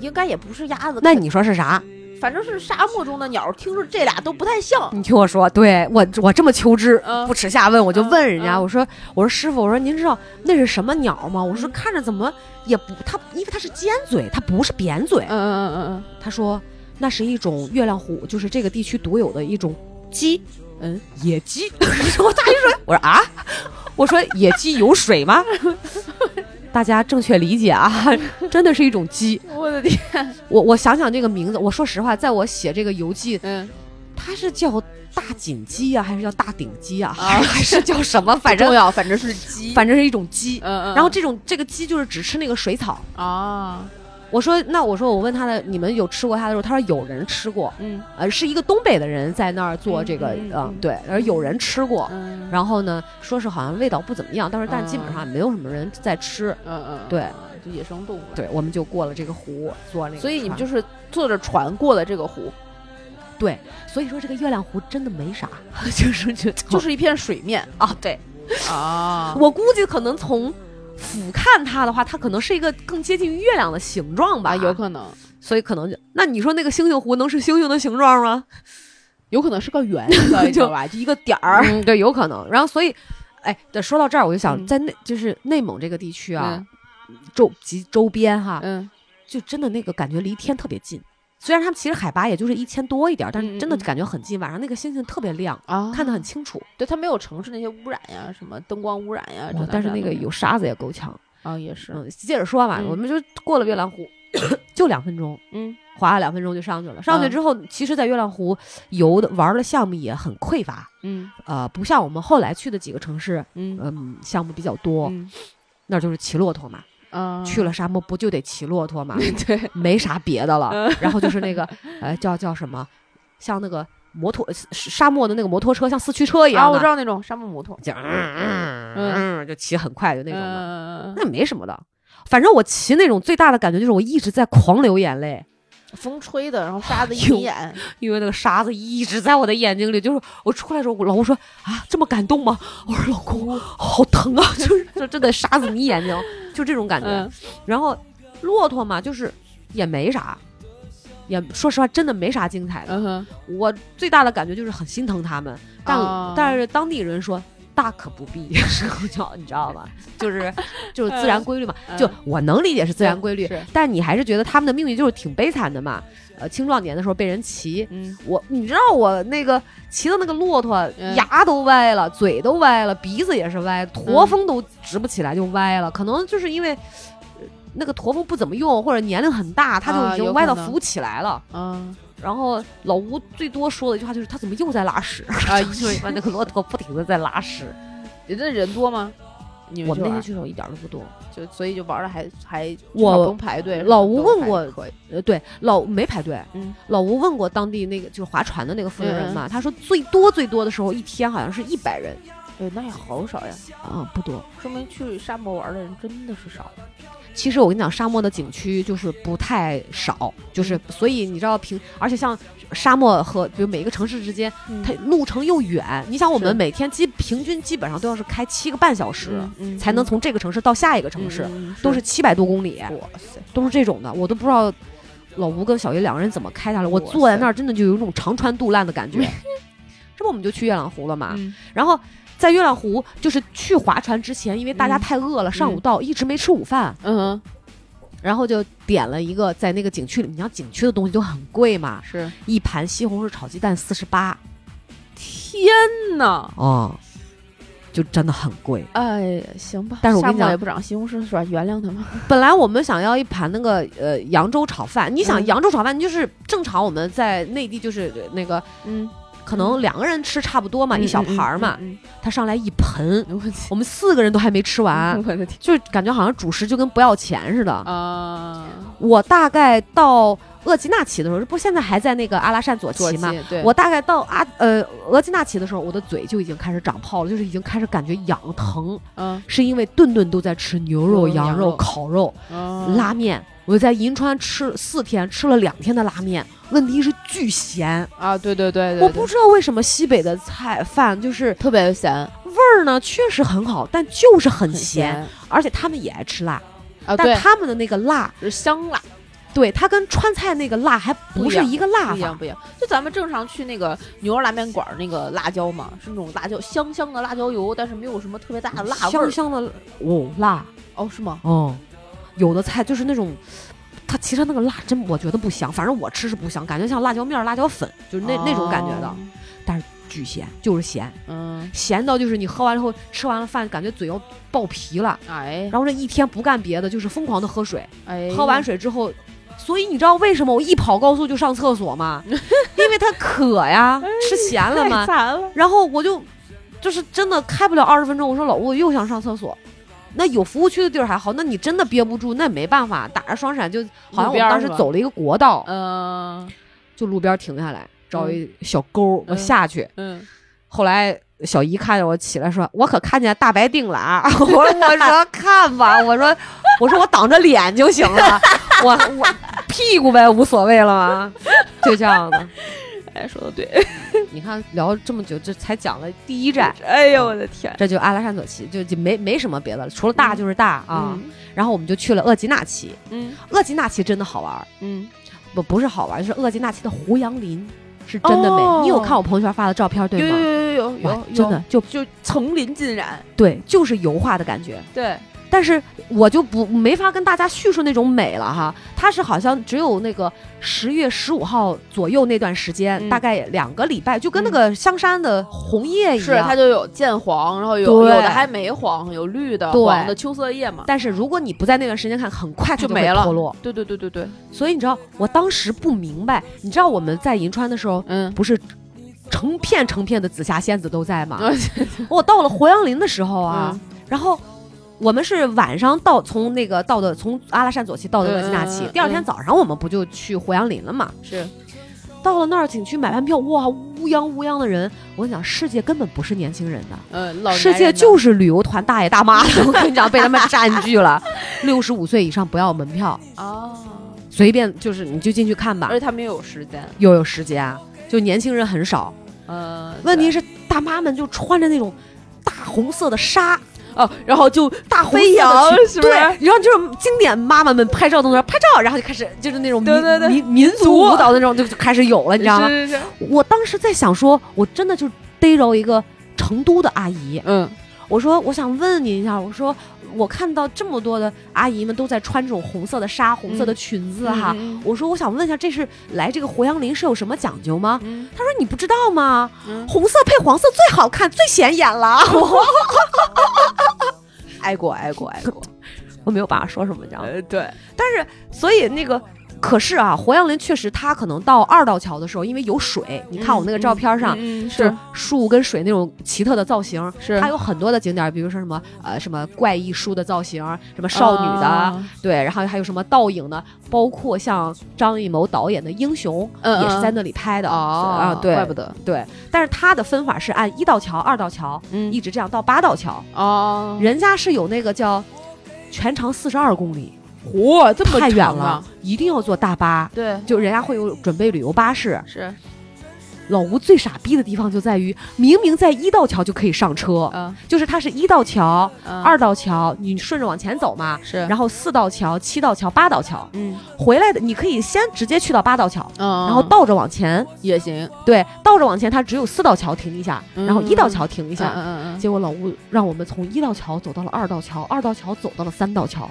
应该也不是鸭子，那你说是啥？反正是沙漠中的鸟，听着这俩都不太像，你听我说，对我我这么求知，嗯不耻下问，我就问人家，嗯嗯我说我说师傅，我说您知道那是什么鸟吗？我说看着怎么也不，它因为它是尖嘴，它不是扁嘴。嗯嗯嗯嗯他说那是一种月亮湖，就是这个地区独有的一种鸡，嗯，野鸡。我大一说，我说啊，我说野鸡有水吗？大家正确理解啊，真的是一种鸡。嗯，我的天，我我想想这个名字，我说实话，在我写这个游记，嗯，它是叫大锦鸡啊，还是叫大顶鸡啊，啊还 还是叫什么？反 正不重要，反正是鸡，反正是一种鸡。嗯嗯，然后这种这个鸡就是只吃那个水草。啊，我说那我说我问他的，你们有吃过他的时候，他说有人吃过，嗯。呃，是一个东北的人在那儿做这个，嗯对，而有人吃过。嗯，然后呢，说是好像味道不怎么样，但是但基本上也没有什么人在吃。嗯嗯，对，就野生动物，，对，我们就过了这个湖，坐那个。所以你们就是坐着船过了这个湖，对，所以说这个月亮湖真的没啥，就是就就是一片水面。啊，对，啊，我估计可能从俯瞰它的话，它可能是一个更接近于月亮的形状吧，啊，有可能，所以可能就那你说那个星星湖能是星星的形状吗？有可能是个圆，你知道吧？就一个点儿，嗯，对，有可能。然后所以，哎，对，说到这儿，我就想嗯在内就是内蒙这个地区啊，周及周边哈，嗯就真的那个感觉离天特别近。虽然他们其实海拔也就是一千多一点儿，但是真的感觉很近。晚上那个星星特别亮，啊，看得很清楚。对，它没有城市那些污染呀，什么灯光污染呀，但是那个有沙子也够呛。啊，也是，嗯，接着说吧，嗯我们就过了月亮湖，就两分钟，嗯划了两分钟就上去了。上去嗯之后，其实，在月亮湖游的玩的项目也很匮乏，嗯呃，不像我们后来去的几个城市，嗯嗯，项目比较多。嗯那就是骑骆驼嘛，啊，去了沙漠不就得骑骆驼嘛，对，没啥别的了。嗯。然后就是那个呃叫叫什么，像那个摩托沙漠的那个摩托车，像四驱车一啊，样啊，我知道那种沙漠摩托，就。嗯嗯嗯，就骑很快就那种的，嗯，那没什么的。反正我骑那种最大的感觉就是我一直在狂流眼泪，风吹的，然后沙子一 因为那个沙子一直在我的眼睛里。就是我出来的时候，我老公说啊这么感动吗？我说老公好疼啊，就是就真的沙子迷眼睛，就这种感觉。嗯然后骆驼嘛，就是也没啥，也说实话真的没啥精彩的。嗯，我最大的感觉就是很心疼他们，但、啊但是当地人说。大可不必，你知道吗？就是就是自然规律嘛，嗯就我能理解是自然规律，但你还是觉得他们的命运就是挺悲惨的嘛。呃，青壮年的时候被人骑，嗯我你知道我那个骑的那个骆驼，嗯牙都歪了，嘴都歪了，鼻子也是歪，驼峰都直不起来就歪了，可能就是因为。呃那个驼峰不怎么用，或者年龄很大，他就啊已经歪到扶不起来了。嗯然后老吴最多说的一句话就是：“他怎么又在拉屎？”啊，就是因为那个骆驼不停的在拉屎。你那人多吗？你我们那去玩天去的时候一点都不多。就所以就玩的还还我不用排队。老吴问过，呃，对，老没排队。嗯老吴问过当地那个就是划船的那个负责人嘛，他说最多最多的时候一天好像是一百人哎，那也好少呀，啊、不多。说明去沙漠玩的人真的是少。其实我跟你讲，沙漠的景区就是不太少，就是嗯所以你知道平，而且像沙漠和比如每个城市之间，它路程又远。你想，我们每天基平均基本上都要是开七个半小时，嗯才能从这个城市到下一个城市，嗯都是七百多公里，哇塞，都是这种的，我都不知道老吴跟小爷两个人怎么开下来。我坐在那儿真的就有一种长穿肚烂的感觉。这不我们就去月亮湖了嘛，嗯然后在月亮湖就是去划船之前，因为大家嗯太饿了，上午嗯到一直没吃午饭。嗯哼，然后就点了一个在那个景区里，你像景区的东西就很贵嘛，是一盘西红柿炒鸡蛋四十八，天呐！哦，就真的很贵。哎，行吧，但是我跟你讲也不长西红柿是吧？原谅他们。本来我们想要一盘那个呃扬州炒饭，你想嗯扬州炒饭，你就是正常我们在内地就是那个嗯，可能两个人吃差不多嘛，一小盘儿嘛，嗯，他上来一盆，嗯我我们四个人都还没吃完，我的天就感觉好像主食就跟不要钱似的。啊！我大概到额济纳旗的时候，这不现在还在那个阿拉善左左旗吗？对，我大概到阿呃额济纳旗的时候，我的嘴就已经开始长泡了，就是已经开始感觉痒疼，嗯是因为顿顿都在吃牛肉、牛肉羊肉、羊肉烤肉、嗯拉面。我在银川吃四天，吃了两天的拉面，问题是巨咸。啊，对对对对，我对不知道为什么西北的菜饭就是特别咸，味儿呢，确实很好，但就是很很咸，而且他们也爱吃辣，啊，但他们的那个辣，是香辣，对它跟川菜那个辣还不是一个辣法。不一样不一样。就咱们正常去那个牛肉拉面馆儿那个辣椒嘛，是那种辣椒香香的辣椒油，但是没有什么特别大的辣味儿。香香的哦辣哦，是吗？哦，有的菜就是那种。它其实那个辣真我觉得不香，反正我吃是不香，感觉像辣椒面儿、辣椒粉，就是那、那种感觉的但是，，巨咸，就是咸，嗯，咸到就是你喝完之后吃完了饭，感觉嘴要爆皮了，哎然后这一天不干别的，就是疯狂的喝水，哎，喝完水之后，所以你知道为什么我一跑高速就上厕所吗？因为它渴呀，吃咸了太嘛。了，然后我就就是真的开不了二十分钟，我说老吴我又想上厕所。那有服务区的地儿还好，那你真的憋不住，那也没办法，打着双闪就好像我们当时走了一个国道，嗯就路边停下来找嗯一小沟，我嗯下去。嗯，后来小姨看见我起来说：“我可看见大白腚了啊！”我 我说看吧，我说我说我挡着脸就行了，我我屁股呗无所谓了嘛，就这样的。哎，说的对，你看聊这么久，这才讲了第一站，哎呦我的天这就阿拉善左旗，就就没没什么别的了，除了大就是大啊。嗯然后我们就去了额吉纳旗，嗯额吉纳旗真的好玩，嗯，不不是好玩，就是额吉纳旗的胡杨林是真的美。哦你有看我朋友圈发的照片对吗？有有有有有，真的就就层林尽染，对，就是油画的感觉。对，但是我就不没法跟大家叙述那种美了哈，它是好像只有那个十月十五号左右那段时间，嗯。大概两个礼拜，就跟那个香山的红叶一样。是样。它就有渐黄，然后有对。有的还没黄，有绿的、对。黄的秋色叶嘛，但是如果你不在那段时间看，很快它就没了。脱落。对对对对对，所以你知道，我当时不明白，你知道我们在银川的时候，嗯，不是成片成片的紫霞仙子都在吗？啊 我到了胡杨林的时候啊，嗯。然后我们是晚上到从那个到的从阿拉善左旗到的额济纳旗，第二天早上我们不就去胡杨林了嘛？是到了那儿景区买完票，哇，乌泱乌泱的人。我跟你讲，世界根本不是年轻人的，嗯，老世界就是是旅游团大爷大妈的。我跟你讲，被他们占据了。六十五岁以上不要门票，哦，随便就是你就进去看吧而，且他们又有时间，又有时间，就年轻人很少。呃，问题是大妈们就穿着那种大红色的纱，哦，然后就大飞扬是不是对，然后就是经典妈妈们拍照动作，拍照，然后就开始就是那种民民民族族舞蹈那种就就开始有了，你知道吗？是是是，我当时在想说，我真的就逮着一个成都的阿姨，嗯我说我想问你一下，我说我看到这么多的阿姨们都在穿这种红色的纱、红色的裙子哈。嗯我说我想问一下，这是来这个胡杨林是有什么讲究吗？嗯她说你不知道吗？嗯，红色配黄色最好看，最显眼了。爱过爱过爱过，我没有办法说什么，你知道吗？呃，对，但是所以那个。可是啊，活杨林确实，它可能到二道桥的时候，因为有水，你看我那个照片上，嗯嗯就是。树跟水那种奇特的造型，是。它有很多的景点，比如说什么呃什么怪异树的造型，什么少女的，啊。对，然后还有什么倒影的，包括像张艺谋导演的《英雄》嗯也是在那里拍的哦啊，对，怪不得，对，但是它的分法是按一道桥、二道桥嗯。一直这样到八道桥，哦，人家是有那个叫全长四十二公里，嚯，这么太远了一定要坐大巴。对，就人家会有准备旅游巴士，是，老吴最傻逼的地方就在于，明明在一道桥就可以上车，嗯。就是它是一道桥、嗯。二道桥，你顺着往前走嘛，是，然后四道桥、七道桥、八道桥，嗯。回来的你可以先直接去到八道桥，嗯，然后倒着往前，也行，对，倒着往前它只有四道桥停一下，嗯然后一道桥停一一下。嗯嗯。结果老吴让我们从一道桥走到了二道桥，二道桥走到了三道桥，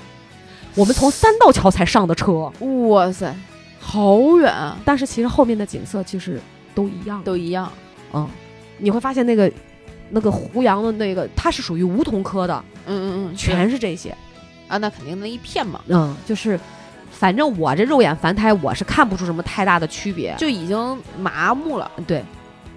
我们从三道桥才上的车，哇塞，好远啊，但是其实后面的景色其实都一样，都一样。嗯，你会发现那个那个胡杨的那个，它是属于梧桐科的，嗯嗯嗯，全是这些啊，那肯定那一片嘛。嗯，就是反正我这肉眼凡胎，我是看不出什么太大的区别，就已经麻木了。对，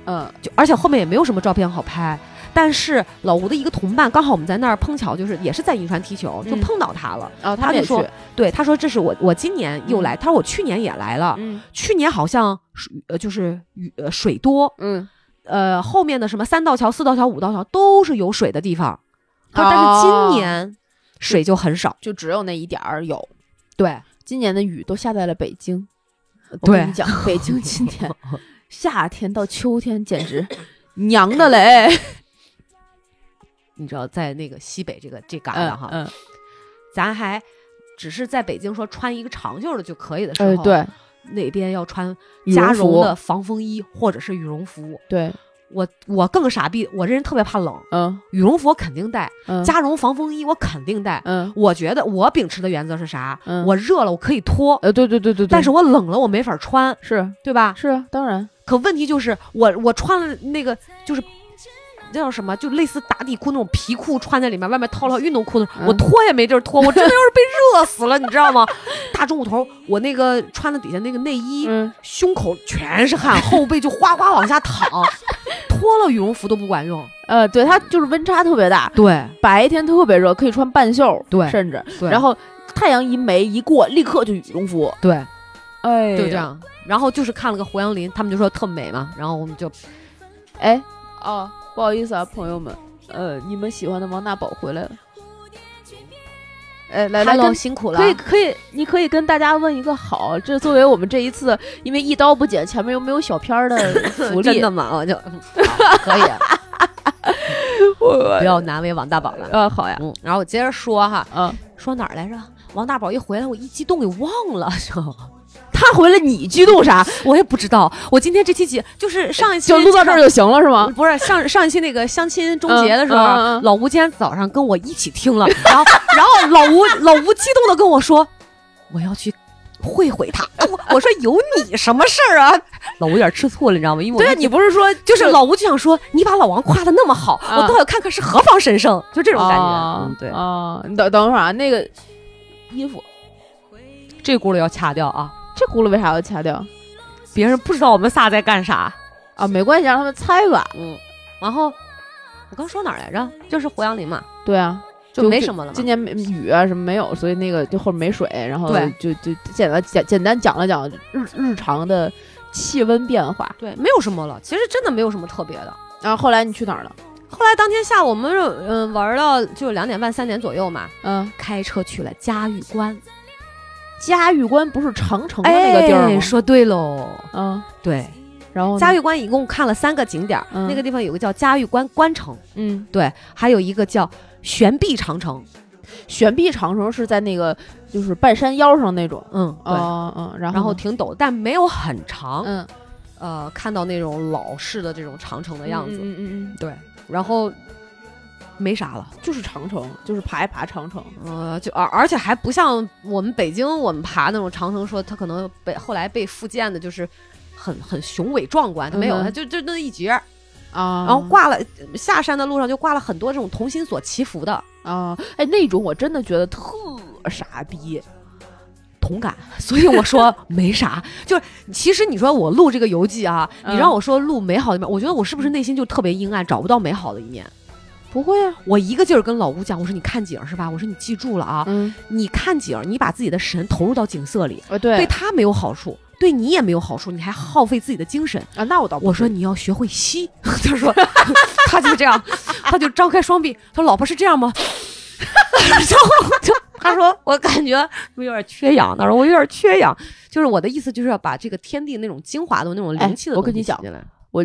嗯，就而且后面也没有什么照片好拍。但是老吴的一个同伴，刚好我们在那儿碰巧，就是也是在银川踢球，就碰到他了。然后他就说，对，他说这是我我今年又来，他说我去年也来了，嗯，去年好像水呃就是雨呃水多，嗯，呃后面的什么三道桥、四道桥、五道桥都是有水的地方，他说但是今年水就很少，就只有那一点儿有。对，今年的雨都下在了北京。我跟你讲，北京今年 夏天到秋天简直 娘的嘞。你知道，在那个西北这个这旮瘩哈，嗯，咱还只是在北京说穿一个长袖的就可以的时候，对，那边要穿加绒的防风衣或者是羽绒服。对我，我更傻逼，我这人特别怕冷，嗯，羽绒服我肯定带，加绒防风衣我肯定带。嗯，我觉得我秉持的原则是啥？嗯，我热了我可以脱，呃，对对对对，但是我冷了我没法穿，是对吧？是啊，当然。可问题就是我我穿了那个就是。那叫什么？就类似打底裤那种皮裤，穿在里面，外面套了运动裤子，我脱也没地儿脱，我真的要是被热死了，你知道吗？大中午头，我那个穿的底下那个内衣，胸口全是汗，后背就哗哗往下淌，脱了羽绒服都不管用。呃，对，它就是温差特别大，对，白天特别热，可以穿半袖，对，甚至，然后太阳一没一过，立刻就羽绒服，对，哎，就这样。然后就是看了个胡杨林，他们就说特美嘛，然后我们就，哎，哦。不好意思啊，朋友们，呃，你们喜欢的王大宝回来了。哎，来来，辛苦了。可以可以，你可以跟大家问一个好，这作为我们这一次因为一刀不剪，前面又没有小片儿的 福利，真的吗？我就 可以，不要难为王大宝了。啊，好呀。嗯，然后我接着说哈，嗯，说哪儿来着？王大宝一回来，我一激动给忘了。他回来，你激动啥？我也不知道。我今天这期节就是上一期就录到这儿就行了，是吗？不是上上一期那个相亲终结的时候，老吴今天早上跟我一起听了，然后 然后老吴老吴激动的跟我说，我要去会会他。我说有你什么事儿啊？老吴有点吃醋了，你知道吗？因为对你不是说就是老吴就想说，你把老王夸的那么好，我倒要看看是何方神圣，就这种感觉。嗯，对啊，你等等会儿啊，那个衣服这轱辘要掐掉啊。这轱辘为啥要掐掉？别人不知道我们仨在干啥啊？没关系，让他们猜吧。嗯，然后我刚说哪儿来着？就是胡杨林嘛。对啊，就没什么了。今年没雨啊什么没有，所以那个就后面没水，然后就就简单简简单讲了讲日日常的气温变化。对，没有什么了。其实真的没有什么特别的。然后后来你去哪儿了？后来当天下午我们嗯玩到就两点半三点左右嘛。嗯，开车去了嘉峪关。嘉峪关不是长城的那个地儿吗？说对喽，嗯，对。然后嘉峪关一共看了三个景点，那个地方有个叫嘉峪关关城，嗯，对，还有一个叫悬臂长城。悬臂长城是在那个就是半山腰上那种，嗯，对，嗯，然后挺陡，但没有很长，嗯，呃，看到那种老式的这种长城的样子，嗯嗯嗯，对，然后。没啥了，就是长城，就是爬一爬长城，呃，就而而且还不像我们北京我们爬那种长城，说它可能被后来被复建的，就是很很雄伟壮观，它没有，它就就那一截啊，然后挂了下山的路上就挂了很多这种同心锁祈福的啊，哎，那种我真的觉得特傻逼，同感，所以我说没啥，就是其实你说我录这个游记啊，你让我说录美好的一面，我觉得我是不是内心就特别阴暗，找不到美好的一面？不会啊，我一个劲儿跟老吴讲，我说你看景是吧？我说你记住了啊，嗯，你看景，你把自己的神投入到景色里，呃，对，对他没有好处，对你也没有好处，你还耗费自己的精神啊。那我倒，我说你要学会吸，他说他就这样，他就张开双臂，他说老婆是这样吗？然后就他说我感觉我有点缺氧，他说我有点缺氧，就是我的意思就是要把这个天地那种精华的那种灵气的，我跟你讲，我。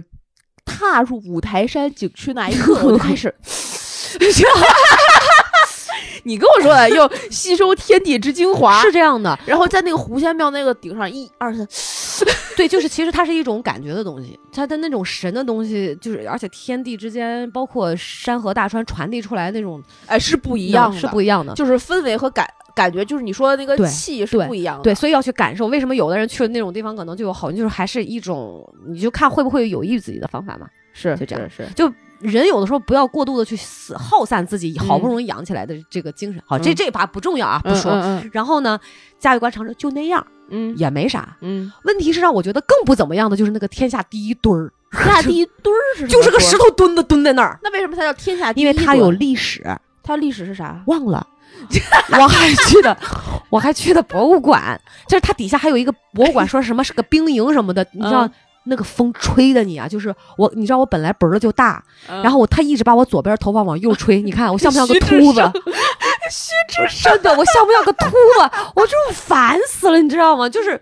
踏入五台山景区那一刻，我就开始 你跟我说的，要吸收天地之精华，是这样的。然后在那个狐仙庙那个顶上，一二三，对，就是其实它是一种感觉的东西，它的那种神的东西，就是而且天地之间，包括山河大川传递出来那种哎，是不一样的，是不一样的。就是氛围和感感觉，就是你说的那个气是不一样的。对，所以要去感受。为什么有的人去了那种地方，可能就有好运，就是还是一种，你就看会不会有益于自己的方法嘛。是就这样是是，就人有的时候不要过度的去死耗散自己好不容易养起来的这个精神。好，这嗯这把不重要啊，不说。嗯然后呢，嘉峪关长城就那样，嗯也没啥。嗯，问题是让我觉得更不怎么样的就是那个天下第一墩儿，天下第一墩儿是就是个石头。墩子蹲在那儿，那为什么它叫天下第一墩？因为它有历史，它历史是啥？忘了。我还去的，我还去的博物馆，就是它底下还有一个博物馆，说什么是个兵营什么的，你知道。嗯那个风吹的你啊，就是我，你知道我本来本儿就大，然然后我他一直把我左边头发往右吹，你看我像不像个秃子？胜 虚之真的，我像不像个秃子？我这种烦死了，你知道吗？就是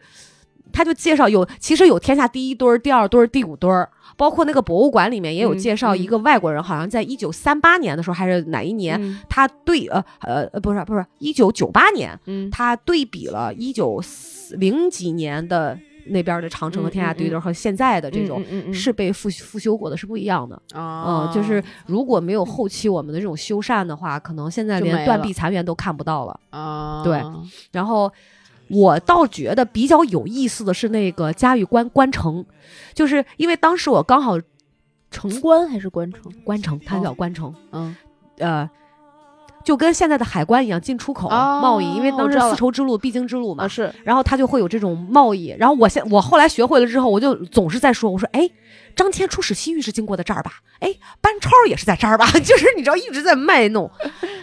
他就介绍有，其实有天下第一墩儿、第二墩儿、第五墩儿，包括那个博物馆里面也有嗯介绍，嗯一个外国人好像在一九三八年的时候还是哪一年，嗯他对呃呃呃不是不是一九九八年，嗯他对比了一九零几年的那边的长城和天下第一墩儿和现在的这种。是被复复修过的，是不一样的。啊嗯，就是如果没有后期我们的这种修缮的话，可能现在连断壁残垣都看不到了。啊，对然后我倒觉得比较有意思的是那个嘉峪关关城，就是因为当时我刚好城关还是关城？关城，它叫哦关城，嗯呃。就跟现在的海关一样，进出口、哦贸易，因为当时丝绸之路必经之路嘛啊，是然后它就会有这种贸易。然后我现我后来学会了之后，我就总是在说，我说哎，张骞出使西域是经过的这儿吧？哎，班超也是在这儿吧？就是你知道一直在卖弄。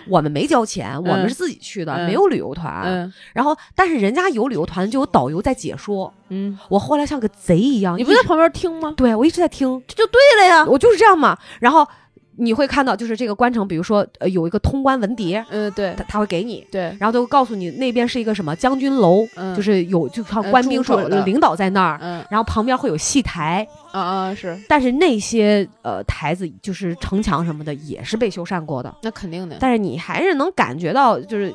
我们没交钱，我们是自己去的，嗯没有旅游团。嗯然后但是人家有旅游团，就有导游在解说。嗯，我后来像个贼一样，你不在旁边听吗？对我一直在听，这就对了呀。我就是这样嘛。然后你会看到，就是这个关城，比如说呃有一个通关文牒，嗯，对。他他会给你。对，然后就会告诉你那边是一个什么将军楼，嗯。就是有就靠呃官兵说的。领导在那儿，嗯。然后旁边会有戏台，啊啊是，但是那些呃台子就是城墙什么的也是被修缮过的，那肯定的。但是你还是能感觉到就是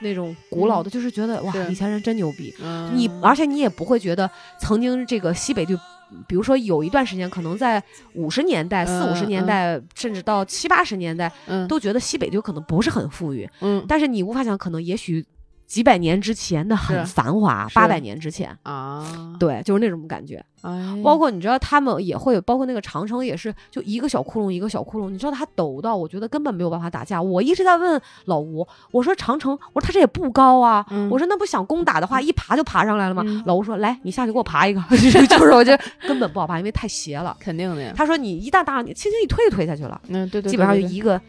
那种古老的，就是觉得哇，以前人真牛逼。嗯。你而且你也不会觉得曾经这个西北就，比如说有一段时间，可能在五十年代、四五十嗯年代，甚至到七八十年代，嗯。都觉得西北就可能不是很富裕，嗯。但是你无法想，可能也许几百年之前的很繁华，八百年之前，啊，对，就是那种感觉。哎，包括你知道他们也会，包括那个长城也是，就一个小窟窿一个小窟窿，你知道它陡到我觉得根本没有办法打架。我一直在问老吴，我说长城，我说它这也不高啊，嗯我说那不想攻打的话，一爬就爬上来了吗？嗯老吴说来，你下去给我爬一个，就是我觉得根本不好爬，因为太斜了。肯定的呀。他说你一旦搭上你，轻轻一推就推下去了，嗯，对对对，基本上就一个。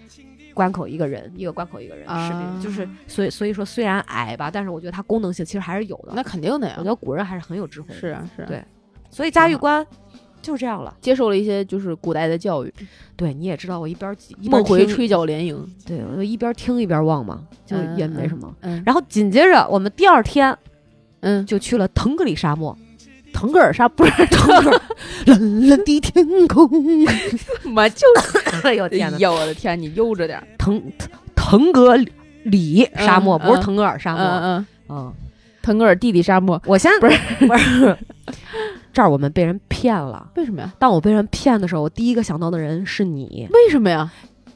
关口一个人，一个关口一个人，啊士兵就是所以所以说虽然矮吧，但是我觉得它功能性其实还是有的。那肯定的呀我觉。得古人还是很有智慧的。是啊是啊，对所以嘉峪关就是这样了。接受了一些就是古代的教育，对，你也知道我一边一边梦回吹角连营，对，我就一边听一边望嘛，就嗯也没什么。嗯然后紧接着我们第二天嗯，就去了腾格里沙漠，腾格尔沙不是腾格尔蓝蓝的天空，妈就是，哎呦天哪，哎呀我的天，你悠着点儿，腾腾腾格里沙漠，不是腾格尔沙漠。嗯嗯，嗯，腾格尔弟弟沙漠，我先不是不是，这儿我们被人骗了。为什么呀？当我被人骗的时候，我第一个想到的人是你，为什么呀？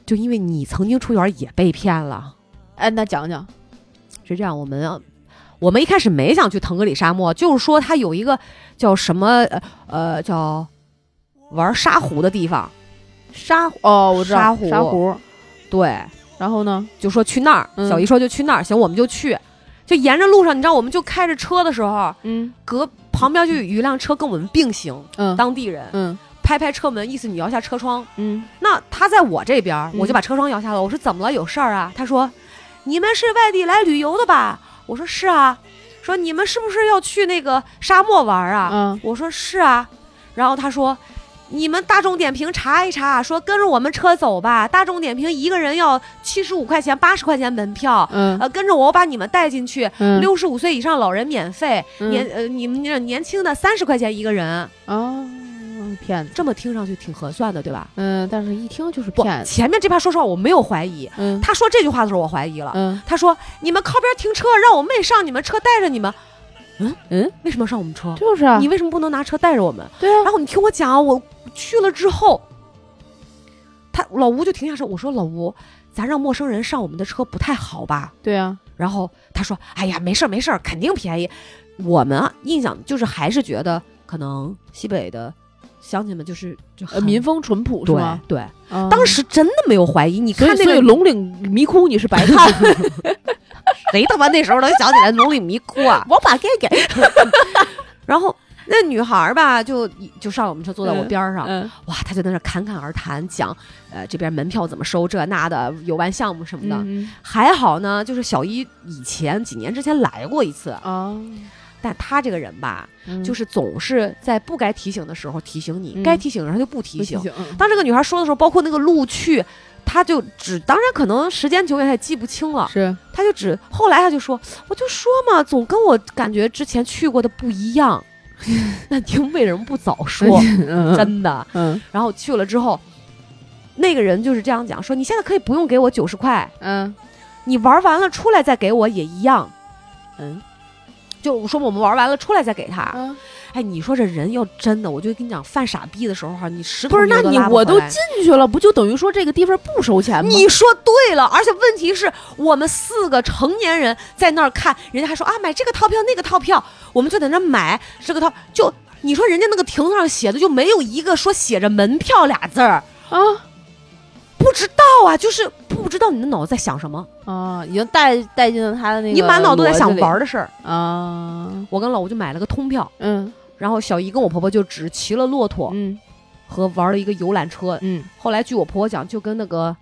就因为你曾经出园也被骗了。哎，那讲讲，是这样，我们要，我们一开始没想去腾格里沙漠，就是说它有一个叫什么呃呃叫玩沙湖的地方，沙湖哦，我知道沙湖沙湖，对，然后呢？就说去那儿。嗯小姨说就去那儿，行，我们就去。就沿着路上，你知道，我们就开着车的时候，嗯隔旁边就有一辆车跟我们并行，嗯当地人嗯拍拍车门，意思你摇下车窗。嗯那他在我这边，嗯我就把车窗摇下了。我说怎么了？有事儿啊？他说你们是外地来旅游的吧？我说是啊。说你们是不是要去那个沙漠玩啊？嗯我说是啊。然后他说。你们大众点评查一查，说跟着我们车走吧。大众点评一个人要七十五块钱、八十块钱门票，嗯呃，跟着我，我把你们带进去。嗯六十五岁以上老人免费，嗯年呃你们年年轻的三十块钱一个人，哦，骗子，这么听上去挺合算的，对吧？嗯，但是一听就是不，骗子，前面这趴说实话我没有怀疑，嗯他说这句话的时候我怀疑了。嗯他说你们靠边停车，让我妹上你们车带着你们。嗯嗯，为什么要上我们车？就是啊，你为什么不能拿车带着我们？对啊，然后你听我讲啊，我去了之后，他老吴就停下车：“我说老吴，咱让陌生人上我们的车不太好吧对啊，？”然后他说：“哎呀，没事儿没事儿，肯定便宜。”我们啊，印象就是还是觉得可能西北的乡亲们就是就很呃民风淳朴是对吗？对，啊当时真的没有怀疑。你看那个龙岭迷窟你是白看，谁他妈那时候能想起来龙岭迷窟啊？我把给给，然后那女孩儿吧，就就上我们车坐在我边儿上，嗯哇，她就在那侃侃而谈，讲呃这边门票怎么收，这那的游玩项目什么的。嗯还好呢，就是小一以前几年之前来过一次，啊，但他这个人吧，嗯就是总是在不该提醒的时候提醒你，嗯该提醒的时候她就不提醒。当这个女孩说的时候，包括那个路去。他就只，当然可能时间久远，她也记不清了。是他就只后来他就说，我就说嘛，总跟我感觉之前去过的不一样。那您为什么不早说？嗯真的。嗯然后去了之后，那个人就是这样讲，说你现在可以不用给我九十块，嗯你玩完了出来再给我也一样。嗯就我说我们玩完了出来再给他。嗯，哎，你说这人要真的，我就跟你讲，犯傻逼的时候哈，你十不是，那你我都进去了，不就等于说这个地方不收钱吗？你说对了，而且问题是我们四个成年人在那儿看，人家还说啊买这个套票那个套票，我们就在那买这个套，就你说人家那个亭子上写的就没有一个说写着门票俩字儿，啊不知道啊，就是不知道你的脑子在想什么，啊，已经带带进了他的那个，你满脑都在想玩的事儿。啊，我跟老吴就买了个通票，嗯。然后小姨跟我婆婆就只骑了骆驼嗯。和玩了一个游览车。嗯，后来据我婆婆讲，就跟那个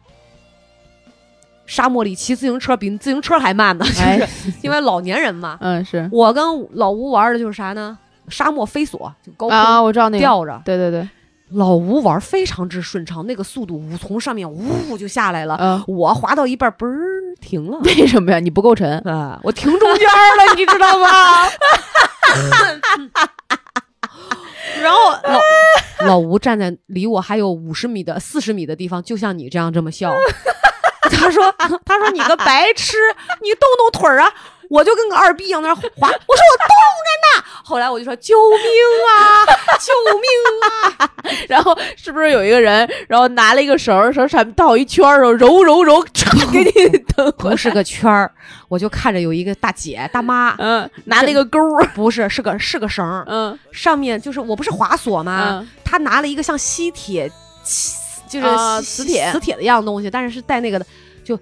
沙漠里骑自行车比自行车还慢呢，就哎是因为老年人嘛。嗯是。我跟老吴玩的就是啥呢？沙漠飞索，就高空啊，我知道那个，吊着。对对对，老吴玩非常之顺畅，那个速度呜从上面呜就下来了。嗯，我滑到一半，嘣儿停了。为什么呀？你不够沉，啊，我停中间儿了，你知道吗？然后老老吴站在离我还有五十米的四十米的地方，就像你这样这么笑。他说：“ 他说你个白痴，你动动腿儿啊！”我就跟个二逼一样在那儿滑，我说我冻着呢。后来我就说：“救命啊！救命啊 然后是不是有一个人，然后拿了一个绳儿，绳上面倒一圈儿，然后揉揉揉，唰给你蹬！”不是个圈儿，我就看着有一个大姐大妈，嗯，拿了一个钩儿，不是是个是个绳儿，嗯上面就是我不是滑索吗？嗯他拿了一个像吸铁，就是磁铁磁铁的一样东西，但是是带那个的，就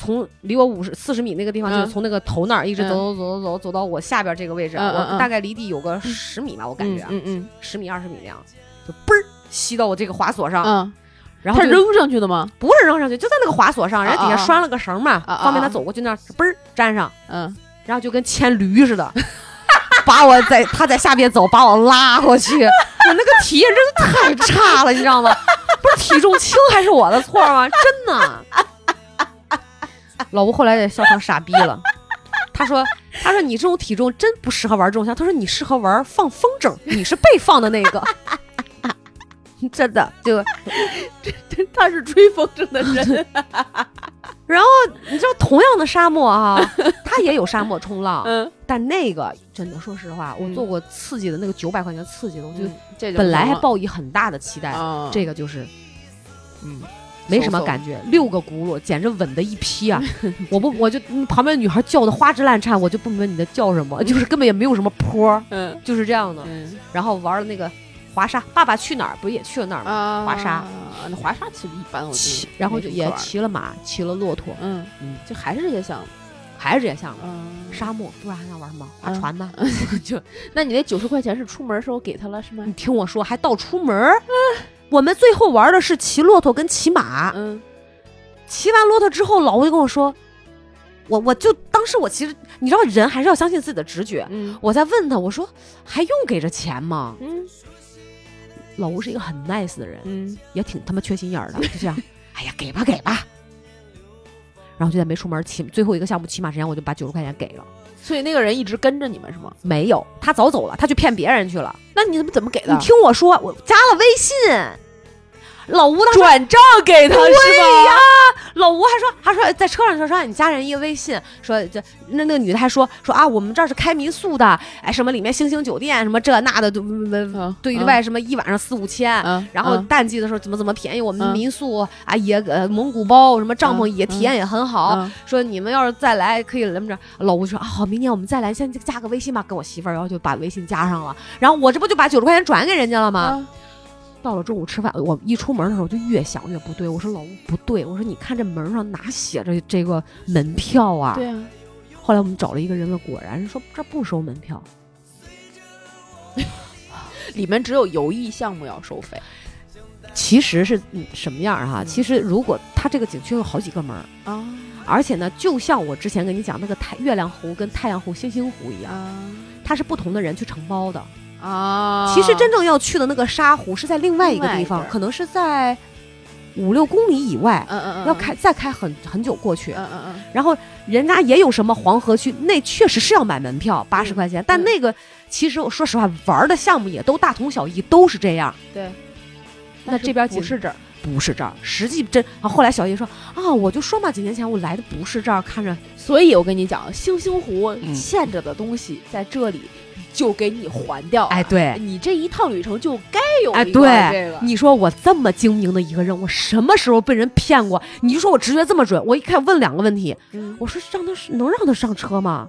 从离我五十四十米那个地方，嗯就是从那个头那儿一直嗯走走走走走走到我下边这个位置，我大概离地有个十米吧，我感觉啊嗯嗯十米二十米那样，就嘣儿吸到我这个滑索上，嗯，然后他扔上去的吗？不是扔上去，就在那个滑索上，人家底下拴了个绳嘛，方便他啊走过去那儿嘣儿粘上，嗯，然后就跟牵驴似的，把我在他在下边走，把我拉过去。我那个体验真的太差了，你知道吗？不是体重轻还是我的错吗？真的。老吴后来也笑成傻逼了，他说：“他说你这种体重真不适合玩这种项，他说你适合玩放风筝，你是被放的那个。”真的就，他是吹风筝的人，然后你知道，同样的沙漠啊，他也有沙漠冲浪，嗯，但那个真的，说实话，我嗯做过刺激的那个九百块钱刺激的，我就本来还抱以很大的期待，啊，这个就是嗯没什么感觉，六个轱辘简直稳的一批啊！我不，我就嗯旁边女孩叫的花枝乱颤，我就不明白你在叫什么，就是根本也没有什么坡，嗯就是这样的。嗯然后玩了那个滑沙，爸爸去哪儿不也去了那儿吗？啊，滑沙，那滑沙其实一般，我觉骑得，然后就也骑了马，骑了骆驼，嗯嗯，就还是这些项目，还是这些项目。嗯，沙漠，不然还想玩什么？划嗯船呢？就那你那九十块钱是出门时候给他了是吗你？听我说，还到出门儿。我们最后玩的是骑骆驼跟骑马。嗯骑完骆驼之后，老吴就跟我说，我我就当时我其实你知道，人还是要相信自己的直觉。嗯我在问他，我说还用给这钱吗？嗯老吴是一个很 nice 的人，嗯也挺他妈缺心眼儿的，就这样，哎呀，给吧给吧。然后就在没出门骑最后一个项目骑马之前，我就把九十块钱给了。所以那个人一直跟着你们是吗？没有，他早走了，他去骗别人去了。那你怎么怎么给的？你听我说，我加了微信，老吴当时转账给他是吗？老吴还说，还说在车上说说让你加人一个微信，说这那那个女的还说说啊，我们这儿是开民宿的，哎，什么里面星星酒店什么这那的，对嗯对外什么一晚上四五千，嗯，然后嗯淡季的时候怎么怎么便宜，我们嗯民宿啊也呃蒙古包什么帐篷嗯也体验也很好，嗯说你们要是再来可以怎么着？老吴说啊好，明年我们再来，先加个微信吧，跟我媳妇儿，然后就把微信加上了，然后我这不就把九十块钱转给人家了吗？啊到了中午吃饭，我一出门的时候就越想越不对，我说老吴不对，我说你看这门上哪写着这个门票啊？对啊，后来我们找了一个人问，果然说这不收门票。里面只有游艺项目要收费 其实是嗯什么样儿哈？嗯其实如果它这个景区有好几个门，啊而且呢，就像我之前跟你讲那个太月亮湖跟太阳湖、星星湖一样，啊它是不同的人去承包的。啊！其实真正要去的那个沙湖是在另外一个地方，可能是在五六公里以外，嗯嗯嗯要开再开很很久过去。嗯嗯嗯然后人家也有什么黄河区，那确实是要买门票，八十嗯块钱。但嗯那个其实我说实话，玩儿的项目也都大同小异，都是这样。对，那这边不是这儿，不是这儿，实际真啊。后来小叶说啊，我就说嘛，几年前我来的不是这儿，看着所以我跟你讲，星星湖嗯欠着的东西在这里就给你还掉了。哎，对，你这一趟旅程就该有哎，对，这个。你说我这么精明的一个人，我什么时候被人骗过？你就说我直觉这么准，我一开始问两个问题，嗯我说让他能让他上车吗？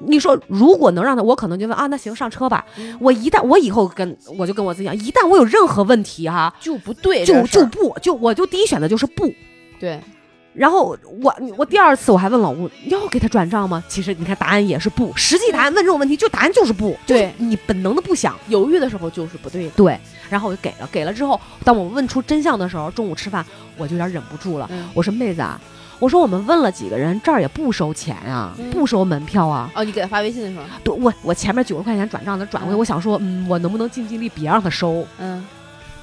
你说如果能让他，我可能就问啊，那行上车吧。嗯我一旦我以后跟我就跟我自己讲，一旦我有任何问题哈，就不对，就就不就我就第一选择就是不。对，然后我我第二次我还问老吴要给他转账吗？其实你看答案也是不，实际答案问这种问题就答案就是不，对就是你本能的不想。犹豫的时候就是不对的。对，然后我就给了，给了之后，当我问出真相的时候，中午吃饭我就有点忍不住了，嗯我说妹子啊，我说我们问了几个人，这儿也不收钱啊，嗯不收门票啊。哦，你给他发微信的时候？对，我我前面九十块钱转账，他转过来，嗯我想说，嗯，我能不能尽尽力别让他收？嗯，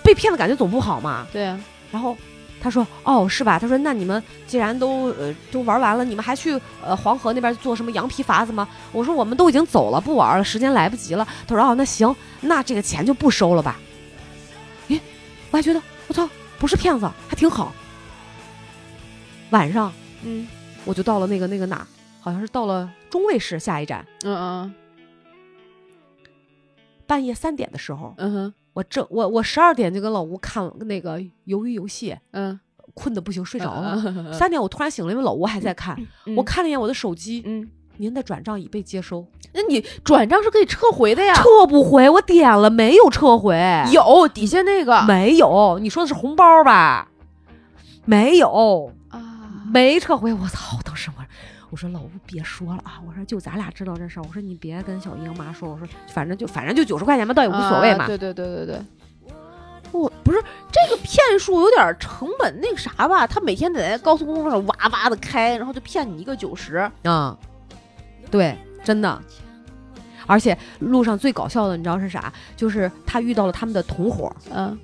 被骗的感觉总不好嘛。对啊，然后他说，哦，是吧？他说，那你们既然都呃都玩完了，你们还去呃黄河那边做什么羊皮筏子吗？我说我们都已经走了，不玩了，时间来不及了。他说，哦，那行，那这个钱就不收了吧？咦，我还觉得我操，不是骗子，还挺好。晚上嗯我就到了那个那个哪，好像是到了中卫市下一站，嗯嗯半夜三点的时候，嗯哼我正我我十二点就跟老吴看那个鱿鱼游戏，嗯，困的不行，睡着了。了 三点我突然醒了，因为老吴还在看，我看了一眼我的手机，嗯，您的转账已被接收，那你转账是可以撤回的呀。撤不回，我点了没有撤回，有底下那个没有？你说的是红包吧？没有，啊，没撤回。我操！当时我我说老吴别说了啊，我说就咱俩知道这事儿，我说你别跟小英妈说，我说反正就反正就九十块钱吧，倒也无所谓嘛。啊对对对对对。我不是这个骗术有点成本那个啥吧？他每天得在高速公路上哇哇的开，然后就骗你一个九十。啊、对，真的。而且路上最搞笑的，你知道是啥？就是他遇到了他们的同伙，嗯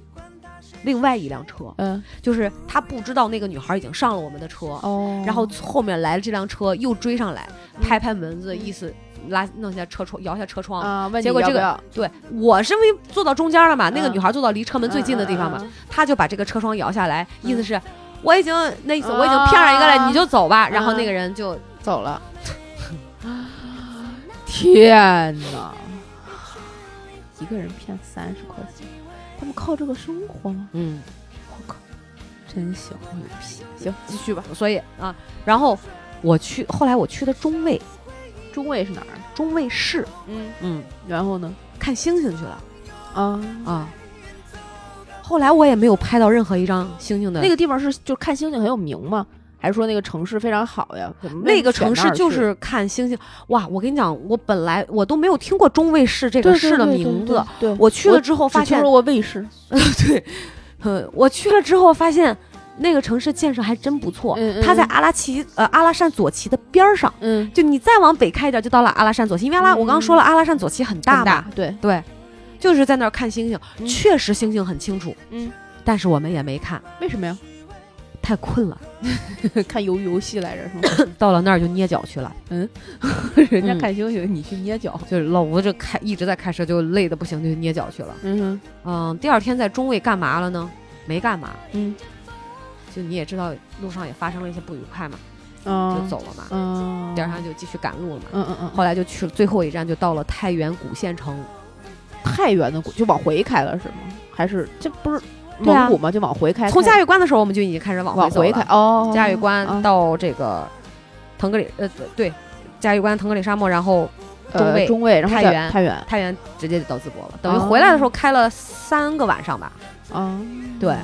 另外一辆车，嗯就是他不知道那个女孩已经上了我们的车，哦然后后面来了这辆车又追上来，嗯拍拍门子，意思拉弄下车窗，摇下车窗。啊，结果这个对我是因为坐到中间了嘛，那个嗯女孩坐到离车门最近的地方嘛，他就把这个车窗摇下来，意思嗯是。我已经那意思，我已经骗上一个了，啊你就走吧。然后嗯那个人就嗯走了。天哪！一个人骗三十块钱，他们靠这个生活吗？嗯，我靠，真行，牛逼！行，继续吧。所以啊，然后我去，后来我去的中卫，中卫是哪儿？中卫市，嗯，嗯，然后呢？看星星去了啊，啊。后来我也没有拍到任何一张星星的那个地方是就看星星很有名吗？还是说那个城市非常好呀？那个城市就是看星星。哇，我跟你讲，我本来我都没有听过中卫市这个市的对对对名字，对，对我去了之后发现只听说，过卫视。对，嗯，我去了之后发现。那个城市建设还真不错，嗯嗯它在阿拉奇呃阿拉善左旗的边儿上，嗯，就你再往北开一点就到了阿拉善左旗，因为阿拉、我刚刚说了阿拉善左旗很大嘛，很大，对，对，就是在那儿看星星，嗯确实星星很清楚，嗯，但是我们也没看，为什么呀？太困了，看鱿鱼游戏来着是吗？到了那儿就捏脚去了，嗯 人家嗯看星星，你去捏脚。就是老吴这开一直在开车，就累的不行，就捏脚去了。嗯哼，嗯，第二天在中卫干嘛了呢？没干嘛，嗯，就你也知道路上也发生了一些不愉快嘛，嗯，就走了嘛。嗯，第二天就继续赶路了嘛。嗯嗯嗯，后来就去了最后一站，就到了太原古县城。太原的古就往回开了是吗？还是这不是蒙古嘛？就往回开，从嘉峪关的时候，我们就已经开始往往回回走了开哦，嘉峪关啊到这个腾格里，呃，对，嘉峪关、腾格里沙漠，然后中卫呃中卫，然后太原太原太原直接就到淄博了。等于哦回来的时候开了三个晚上吧。啊，对，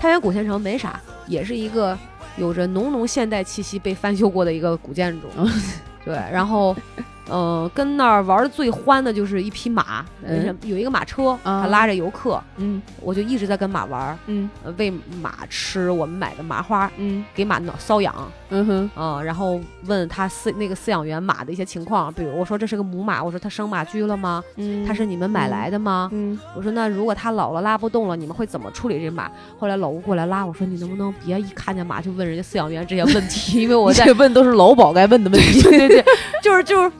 太原古县城没啥，也是一个有着浓浓现代气息、被翻修过的一个古建筑。嗯对，然后。呃，跟那儿玩的最欢的就是一匹马，嗯。有一个马车，啊。它拉着游客，嗯。我就一直在跟马玩，嗯。呃喂马吃我们买的麻花，嗯。给马挠瘙痒，嗯哼。啊、然后问他饲那个饲养员马的一些情况，比如我说这是个母马，我说它生马驹了吗？嗯，它是你们买来的吗？嗯。我说那如果它老了拉不动了，你们会怎么处理这马？后来老吴过来拉我说你能不能别一看见马就问人家饲养员这些问题，因为我在问都是老鸨该问的问题，对对对，就是就是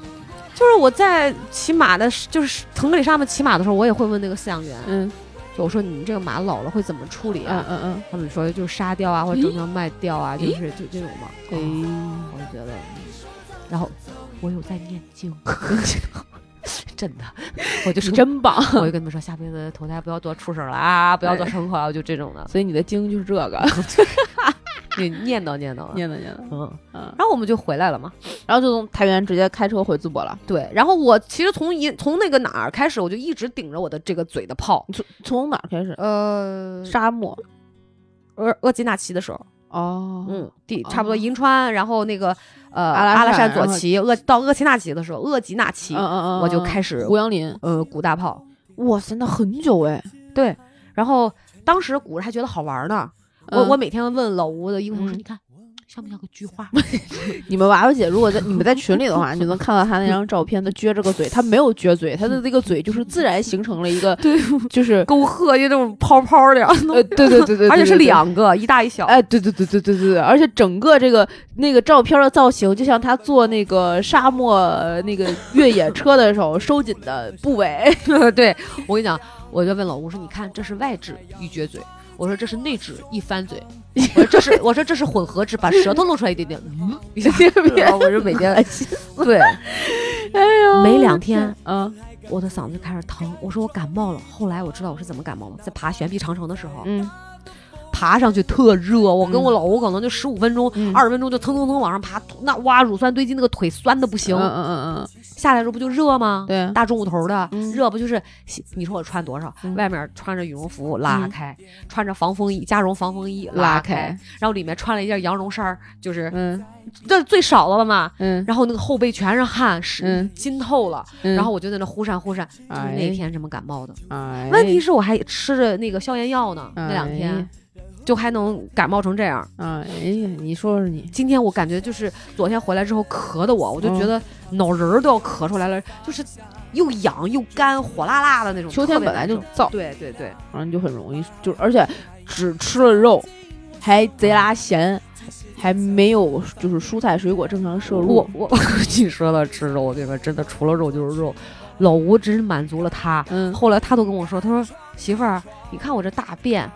就是我在骑马的，就是腾格里沙漠骑马的时候，我也会问那个饲养员，嗯。就我说你们这个马老了会怎么处理嗯啊？嗯嗯，他们说就是杀掉啊，或者正常卖掉啊，就是就这种嘛。哎。哦我就觉得，然后我有在念经，真的，我就是，真棒，我就跟他们说，下辈子投胎不要做畜生了啊，不要做牲口啊，就这种的，所以你的经就是这个，就念叨念叨。念叨念叨，嗯，嗯，然后我们就回来了嘛。然后就从太原直接开车回淄博了，对，然后我其实从一从那个哪儿开始，我就一直顶着我的这个嘴的炮。从从哪儿开始？呃，沙漠额额济纳旗的时候，哦，嗯，第差不多哦银川，然后那个呃阿拉阿拉善左旗，鄂到鄂齐纳旗的时候，鄂吉纳旗嗯，嗯嗯，我就嗯开始胡杨林，呃鼓大炮。哇塞，那很久哎，对，然后当时鼓着还觉得好玩呢。我嗯我每天问老吴的英文说，嗯你看像不像个菊花？你们娃娃姐如果在你们在群里的话，你就能看到她那张照片，她撅着个嘴，她没有撅嘴，她的那个嘴就是自然形成了一个，对，就是沟壑就那种泡泡的，呃，对对对对，而且是两个，一大一小。哎，对对对对对对对，而且整个这个那个照片的造型，就像她坐那个沙漠呃那个越野车的时候收紧的部位。对我跟你讲，我就问老吴说：“你看，这是外置一撅嘴。”我说这是内痔一翻嘴，我说这是我说这是混合脂，把舌头露出来一点点，嗯，一下然后我就每天 对，哎呦，没两天，嗯我的嗓子就开始疼，我说我感冒了。后来我知道我是怎么感冒了，在爬悬臂长城的时候，嗯爬上去特热，我跟嗯我老吴可能就十五分钟、嗯二十分钟就蹭蹭蹭往上爬，那哇乳酸堆积，那个腿酸的不行。嗯嗯嗯下来的时候不就热吗？对大中午头的、嗯热不就是？你说我穿多少？嗯外面穿着羽绒服拉嗯开，穿着防风衣加绒防风衣开，拉开然后里面穿了一件羊绒衫儿，就是嗯这最少的了嘛。嗯然后那个后背全是汗，是嗯浸透了。嗯，然后我就在那忽闪忽闪，就是哎那天这么感冒的。哎，问题是我还吃着那个消炎药呢，那两哎天就还能感冒成这样。哎呀，你说说你，今天我感觉就是昨天回来之后咳的我，我就嗯觉得脑仁儿都要咳出来了，就是又痒又干，火辣辣的那种。秋天本来就燥，对对对，然后你就很容易，就而且只吃了肉，还贼拉咸，还没有就是蔬菜水果正常摄入。我我 你说到吃肉这个，真的除了肉就是肉。老吴真是满足了他，嗯后来他都跟我说，他说媳妇儿，你看我这大便啊，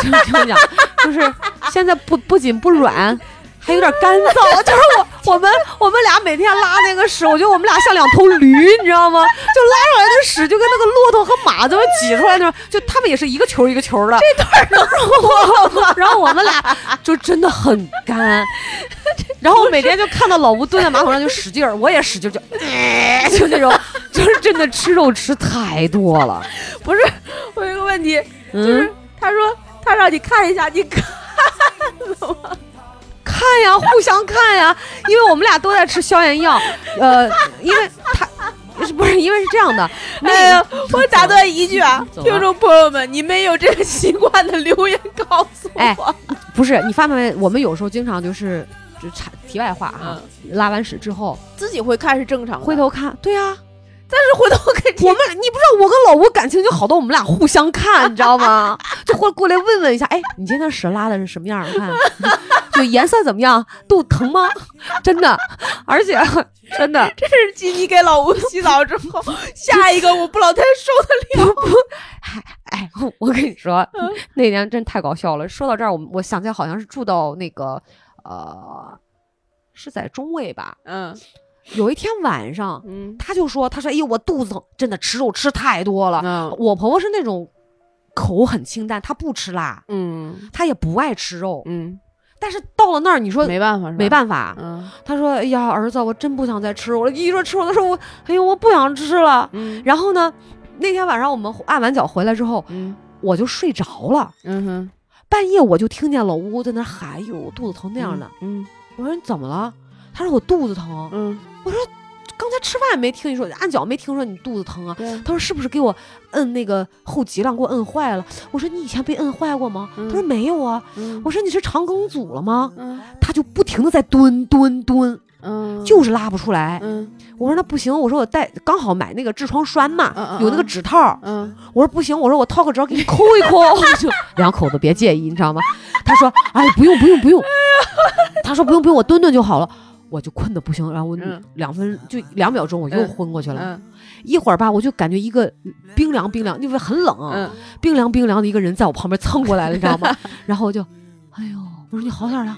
听听我讲，就是现在不不仅不软，还有点干燥，就是我我们我们俩每天拉那个屎，我觉得我们俩像两头驴，你知道吗？就拉出来的屎就跟那个骆驼和马这么挤出来那种，就他们也是一个球一个球的，这段能我，然后我们俩就真的很干。然后每天就看到老吴蹲在马桶上就使劲儿，我也使劲儿就，就那种，就是真的吃肉吃太多了。不是，我有一个问题，就就是他说他让你看一下，你看了吗 看呀，互相看呀，因为我们俩都在吃消炎药，呃，因为他是不是因为是这样的？那哎呀，我打断一句啊，听众朋友们，你们有这个习惯的留言告诉我。哎不是你发没？我们有时候经常就是就插题外话哈，拉完屎之后自己会看是正常的，回头看，对呀、但是回头看我们你不知道我跟老吴感情就好到我们俩互相看，你知道吗？就会过来问问一下，哎，你今天屎拉的是什么样看 就颜色怎么样？肚疼吗？真的，而且 真的。这是继你给老吴洗澡之后，下一个我不老太受得了。哎，我跟你说，那天真太搞笑了。说到这儿，我我想起来好像是住到那个呃，是在中卫吧？嗯有一天晚上，嗯他就说，他说，哎呦，我肚子疼，真的吃肉吃太多了。嗯我婆婆是那种口很清淡，她不吃辣，嗯她也不爱吃肉。嗯，但是到了那儿，你说没办法，没办法，嗯他说，哎呀，儿子，我真不想再吃肉了。一说吃肉他说，我，哎呦，我不想吃了。嗯然后呢，那天晚上我们按完脚回来之后，嗯我就睡着了。嗯哼半夜我就听见老吴在那喊：“哎呦，我肚子疼那样的。嗯我说：“你怎么了？”他说：“我肚子疼。嗯，我说：“刚才吃饭没听你说，按脚没听说你肚子疼啊？”，他说：“是不是给我摁那个后脊梁给我摁坏了？”我说：“你以前被摁坏过吗？”嗯他说：“没有啊。嗯我说：“你是肠梗阻了吗嗯？”他就不停的在蹲蹲蹲，嗯，就是拉不出来。嗯我说：“那不行。”我说：“我带刚好买那个痔疮栓嘛，嗯嗯有那个指套。嗯我说不行，我说我套个纸给你抠一抠，就两口子别介意，你知道吗？他说，哎，不用不用不用，他说不用不用，我蹲蹲就好了。我就困得不行，然后我嗯两分就两秒钟我又嗯昏过去了。嗯一会儿吧，我就感觉一个冰凉冰凉，因为很冷冰凉冰凉的一个人在我旁边蹭过来了，你知道吗？然后我就，哎呦，我说你好点儿了，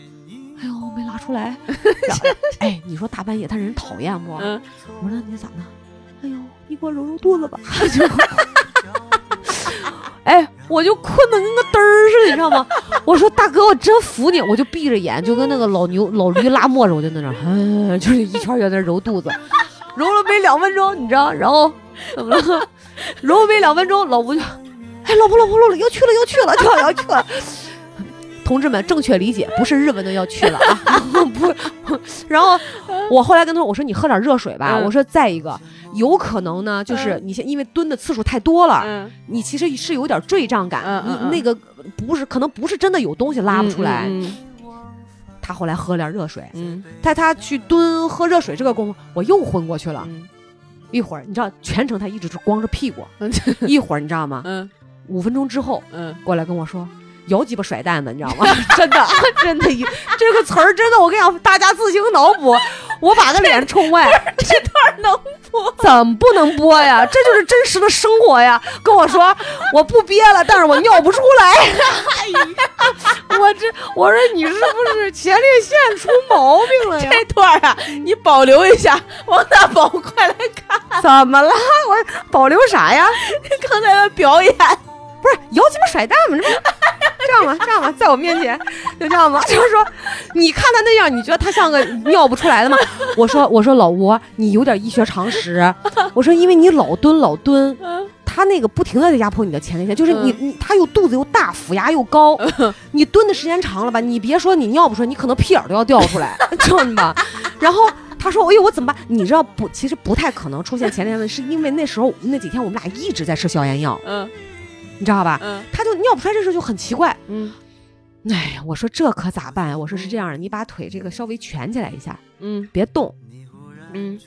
哎呦没拉出来。然后哎，你说大半夜他人讨厌不？嗯我说那你咋呢？哎呦，你给我揉揉肚子吧。就 哎，我就困得跟个嘚儿似的，你知道吗？我说大哥，我真服你，我就闭着眼，就跟那个老牛老驴拉磨着，我就在那，嗯，就是一圈圈在那揉肚子，揉了没两分钟，你知道？然后怎么了？揉了没两分钟，老吴就，哎，老婆老婆老婆要去了要去了，就要去了。同志们，正确理解不是日文的要去了啊，不。然后我后来跟他说，我说你喝点热水吧。嗯我说再一个，有可能呢，就是你现因为蹲的次数太多了，嗯你其实是有点坠胀感，你那个不是可能不是真的有东西拉不出来。嗯他后来喝了点热水，嗯在他去蹲喝热水这个功夫，我又昏过去了。嗯一会儿你知道，全程他一直是光着屁股。嗯一会儿你知道吗？嗯五分钟之后嗯过来跟我说。摇鸡巴甩蛋的，你知道吗？真的，真的，这个词儿真的，我跟你讲，大家自行脑补。我把个脸冲外，这段能播？怎么不能播呀？这就是真实的生活呀！跟我说我不憋了，但是我尿不出来。我这我说你是不是前列腺出毛病了呀？这段啊，你保留一下，王大宝快来看怎么了？我保留啥呀？刚才的表演。不是摇鸡巴甩蛋吗？这不 这样吗？这样吗？在我面前就这样吗？就是说，你看他那样，你觉得他像个尿不出来的吗？我说我说老吴，你有点医学常识。我说因为你老蹲老蹲，他那个不停的在压迫你的前列腺，就是你嗯你他又肚子又大，腹压又高，你蹲的时间长了吧？你别说你尿不出来，你可能屁眼都要掉出来，知道吗？然后。他说：“哎呦，我怎么办？你知道不？其实不太可能出现前列腺，是因为那时候那几天我们俩一直在吃消炎药，嗯你知道吧？嗯他就尿不出来，这事就很奇怪。嗯哎呀，我说这可咋办呀？我说是这样的，你把腿这个稍微蜷起来一下，嗯别动。嗯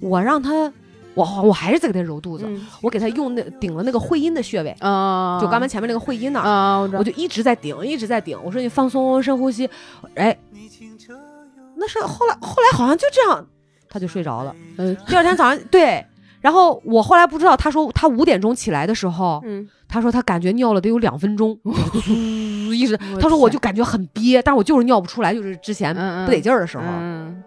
我让他，我我还是在给他揉肚子，嗯我给他用那顶了那个会阴的穴位，啊，就肛门前面那个会阴那儿，啊，我就一直在顶，一直在顶。我说你放松，深呼吸。哎，那是后来后来好像就这样，他就睡着了。嗯第二天早上对。然后我后来不知道，他说他五点钟起来的时候，嗯。他说他感觉尿了得有两分钟，一直他说我就感觉很憋，但是我就是尿不出来，就是之前不得劲儿的时候，嗯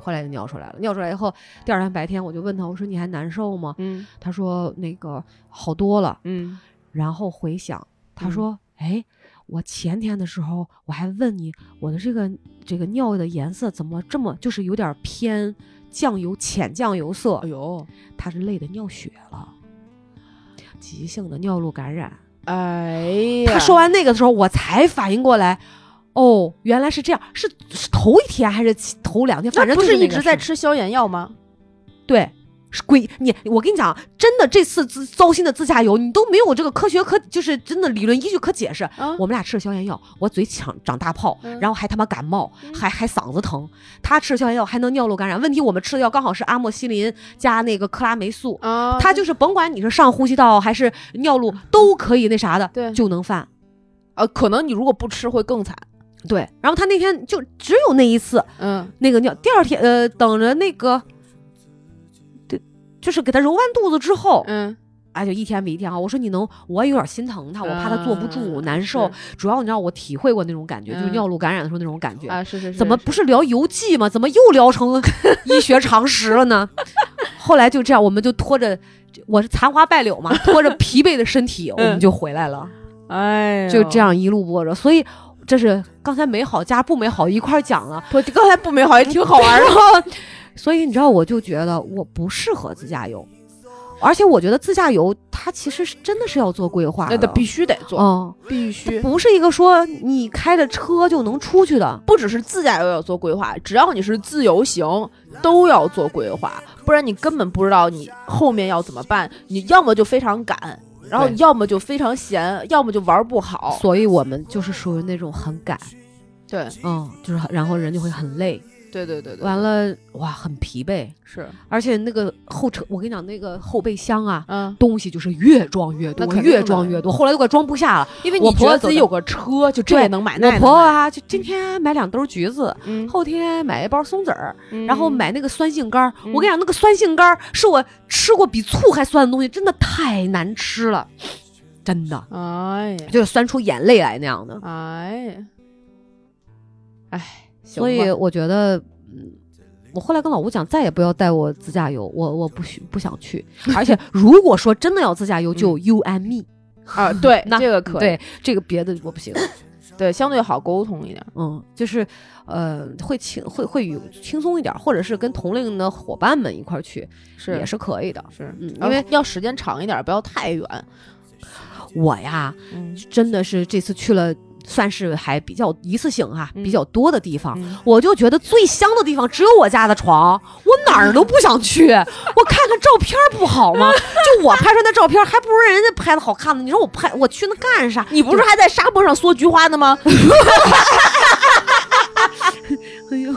后来就尿出来了。尿出来以后，第二天白天我就问他，我说你还难受吗？嗯。他说那个好多了。嗯。然后回想，他嗯。说，哎，我前天的时候我还问你，我的这个这个尿的颜色怎么这么就是有点偏酱油浅酱油色哎？呦，他是累得尿血了，急性的尿路感染。哎呀，他说完那个的时候，我才反应过来，哦，原来是这样，是是头一天还是头两天？反正那不就是一直在吃消炎药吗？对。是归你，我跟你讲，真的这次自糟心的自驾游，你都没有这个科学可，就是真的理论依据可解释。啊，我们俩吃了消炎药，我嘴抢长大泡，嗯然后还他妈感冒，嗯还还嗓子疼。他吃了消炎药还能尿路感染，问题我们吃的药刚好是阿莫西林加那个克拉霉素，啊，他就是甭管你是上呼吸道还是尿路都可以那啥的，对就能犯。呃，可能你如果不吃会更惨。对，然后他那天就只有那一次嗯那个尿，第二天呃等着那个就是给他揉完肚子之后，嗯哎，就一天比一天好。我说你能，我也有点心疼他，我怕他坐不住、嗯难受。主要你知道，我体会过那种感觉，就是嗯尿路感染的时候那种感觉。啊，是是是，怎么不是聊游记吗？怎么又聊成 医学常识了呢？后来就这样，我们就拖着，我是残花败柳嘛，拖着疲惫的身体，我 们就回来了，哎，就这样一路播着。所以这是刚才美好加不美好一块儿讲了。不，刚才不美好也挺好玩 然的。后，所以你知道，我就觉得我不适合自驾游，而且我觉得自驾游它其实是真的是要做规划的，那得必须得做，嗯，必须。不是一个说你开着车就能出去的。不只是自驾游要做规划，只要你是自由行，都要做规划，不然你根本不知道你后面要怎么办。你要么就非常赶，然后对要么就非常闲，要么就玩不好。所以我们就是属于那种很赶，对，嗯，就是然后人就会很累，对对对对，完了哇很疲惫，是，而且那个后车，我跟你讲那个后备箱啊。嗯，东西就是越装越多越装越多，后来都快装不下了。因为我婆婆走的你觉得自己有个车，就这也能买，那我婆婆啊，就今天买两兜橘子，嗯，后天买一包松子儿，嗯。然后，买那个酸杏干儿。嗯。我跟你讲，那个酸杏干儿是我吃过比醋还酸的东西，真的太难吃了，真的。哎呀，就是酸出眼泪来那样的。哎。呀，哎，行所以我觉得，嗯，我后来跟老吴讲，再也不要带我自驾游，我我不许不想去。而且如果说真的要自驾游，就 you and me。啊，对，那这个可以，对这个别的我不行。对，相对好沟通一点。嗯，就是呃，会轻会会有轻松一点，或者是跟同龄的伙伴们一块儿去，是也是可以的。是，嗯因为要时间长一点，不要太远。我呀，嗯真的是这次去了，算是还比较一次性哈、嗯比较多的地方。嗯我就觉得最香的地方只有我家的床，我哪儿都不想去。我看看照片不好吗？就我拍出来的照片，还不如人家拍的好看呢。你说我拍我去那干啥？你不是还在沙漠上缩菊花呢吗？哎呦，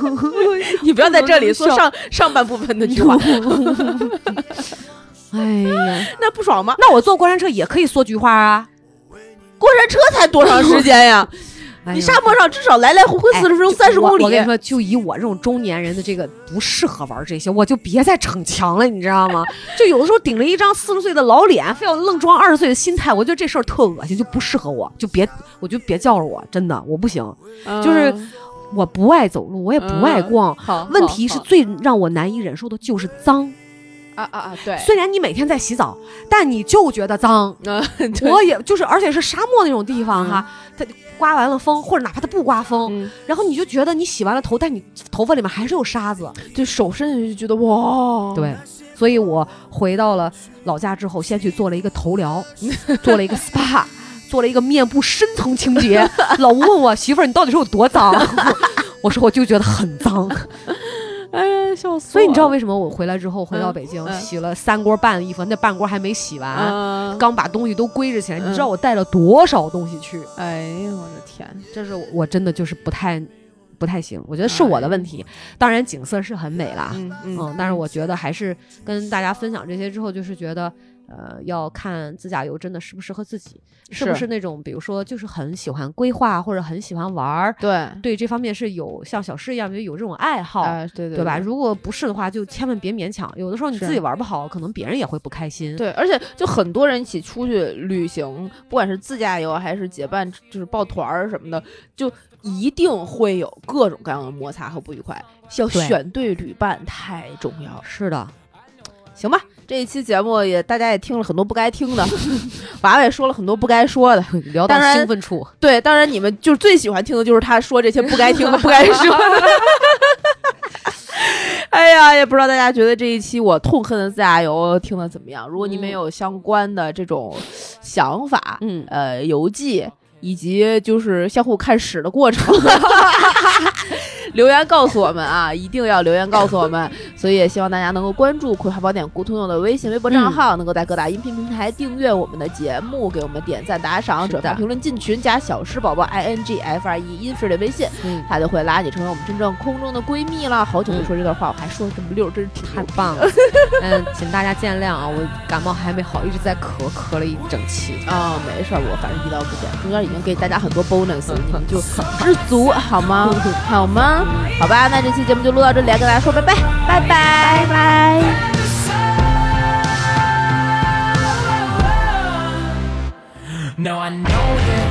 你不要在这里说上上半部分的菊花，哎呀，那不爽吗？那我坐过山车也可以缩菊花啊。过山车才多长时间呀？哎你沙漠上至少来来回回哎四十分钟、三十公里。我我跟你说，就以我这种中年人的这个不适合玩这些，我就别再逞强了，你知道吗？就有的时候顶着一张四十岁的老脸，非要愣装二十岁的心态，我觉得这事儿特恶心，就不适合我，就别，我就别叫着我，真的我不行，嗯就是我不爱走路，我也不爱逛。好，问题是最让我难以忍受的就是脏。啊啊啊，对，虽然你每天在洗澡，但你就觉得脏。我也就是，而且是沙漠那种地方哈，它刮完了风，或者哪怕它不刮风，嗯，然后你就觉得你洗完了头，但你头发里面还是有沙子。就手伸进去就觉得哇，对，所以我回到了老家之后，先去做了一个头疗，做了一个 SPA，做了一个面部深层清洁。老吴问我媳妇儿，你到底是有多脏？我说我就觉得很脏。哎呀，笑死！所以你知道为什么我回来之后回到嗯北京、嗯洗了三锅半的衣服，那半锅还没洗完，啊？刚把东西都归置起来，你嗯知道我带了多少东西去？哎呦我的天，这是我真的就是不太不太行，我觉得是我的问题。当然景色是很美啦，嗯，但是我觉得还是跟大家分享这些之后，就是觉得，呃，要看自驾游真的适不适合自己，是不是是那种比如说就是很喜欢规划或者很喜欢玩儿，对，对这方面是有像小诗一样就有这种爱好。哎对对对吧？如果不是的话，就千万别勉强。有的时候你自己玩不好，可能别人也会不开心。对，而且就很多人一起出去旅行，不管是自驾游还是结伴，就是抱团儿什么的，就一定会有各种各样的摩擦和不愉快。要选对旅伴太重要了。是的，行吧，这一期节目也大家也听了很多不该听的，娃娃也说了很多不该说的。聊到兴奋处，对，当然你们就是最喜欢听的就是他说这些不该听的不该说的。哎呀，也不知道大家觉得这一期我痛恨的自驾游听的怎么样？如果你们嗯有相关的这种想法，嗯，呃，游记以及就是相互看屎的过程，留言告诉我们啊，一定要留言告诉我们。所以也希望大家能够关注《葵花宝典》古通用的微信、微博账号，能够在各大音频平台订阅我们的节目，给我们点赞、打赏、转发、评论、进群，加小诗宝宝 i n g f r e 音 friend 的微信，嗯，他就会拉你成为我们真正空中的闺蜜了。好久没嗯说这段话，我还说的这么溜，真是太棒了。嗯，请大家见谅啊，我感冒还没好，一直在咳，咳了一整期。啊、没事儿，我反正一刀不剪，中间已能给大家很多 bonus，你们就知足好吗？好吗？好吧，那这期节目就录到这里，跟大家说拜拜，拜拜拜。No, I know you.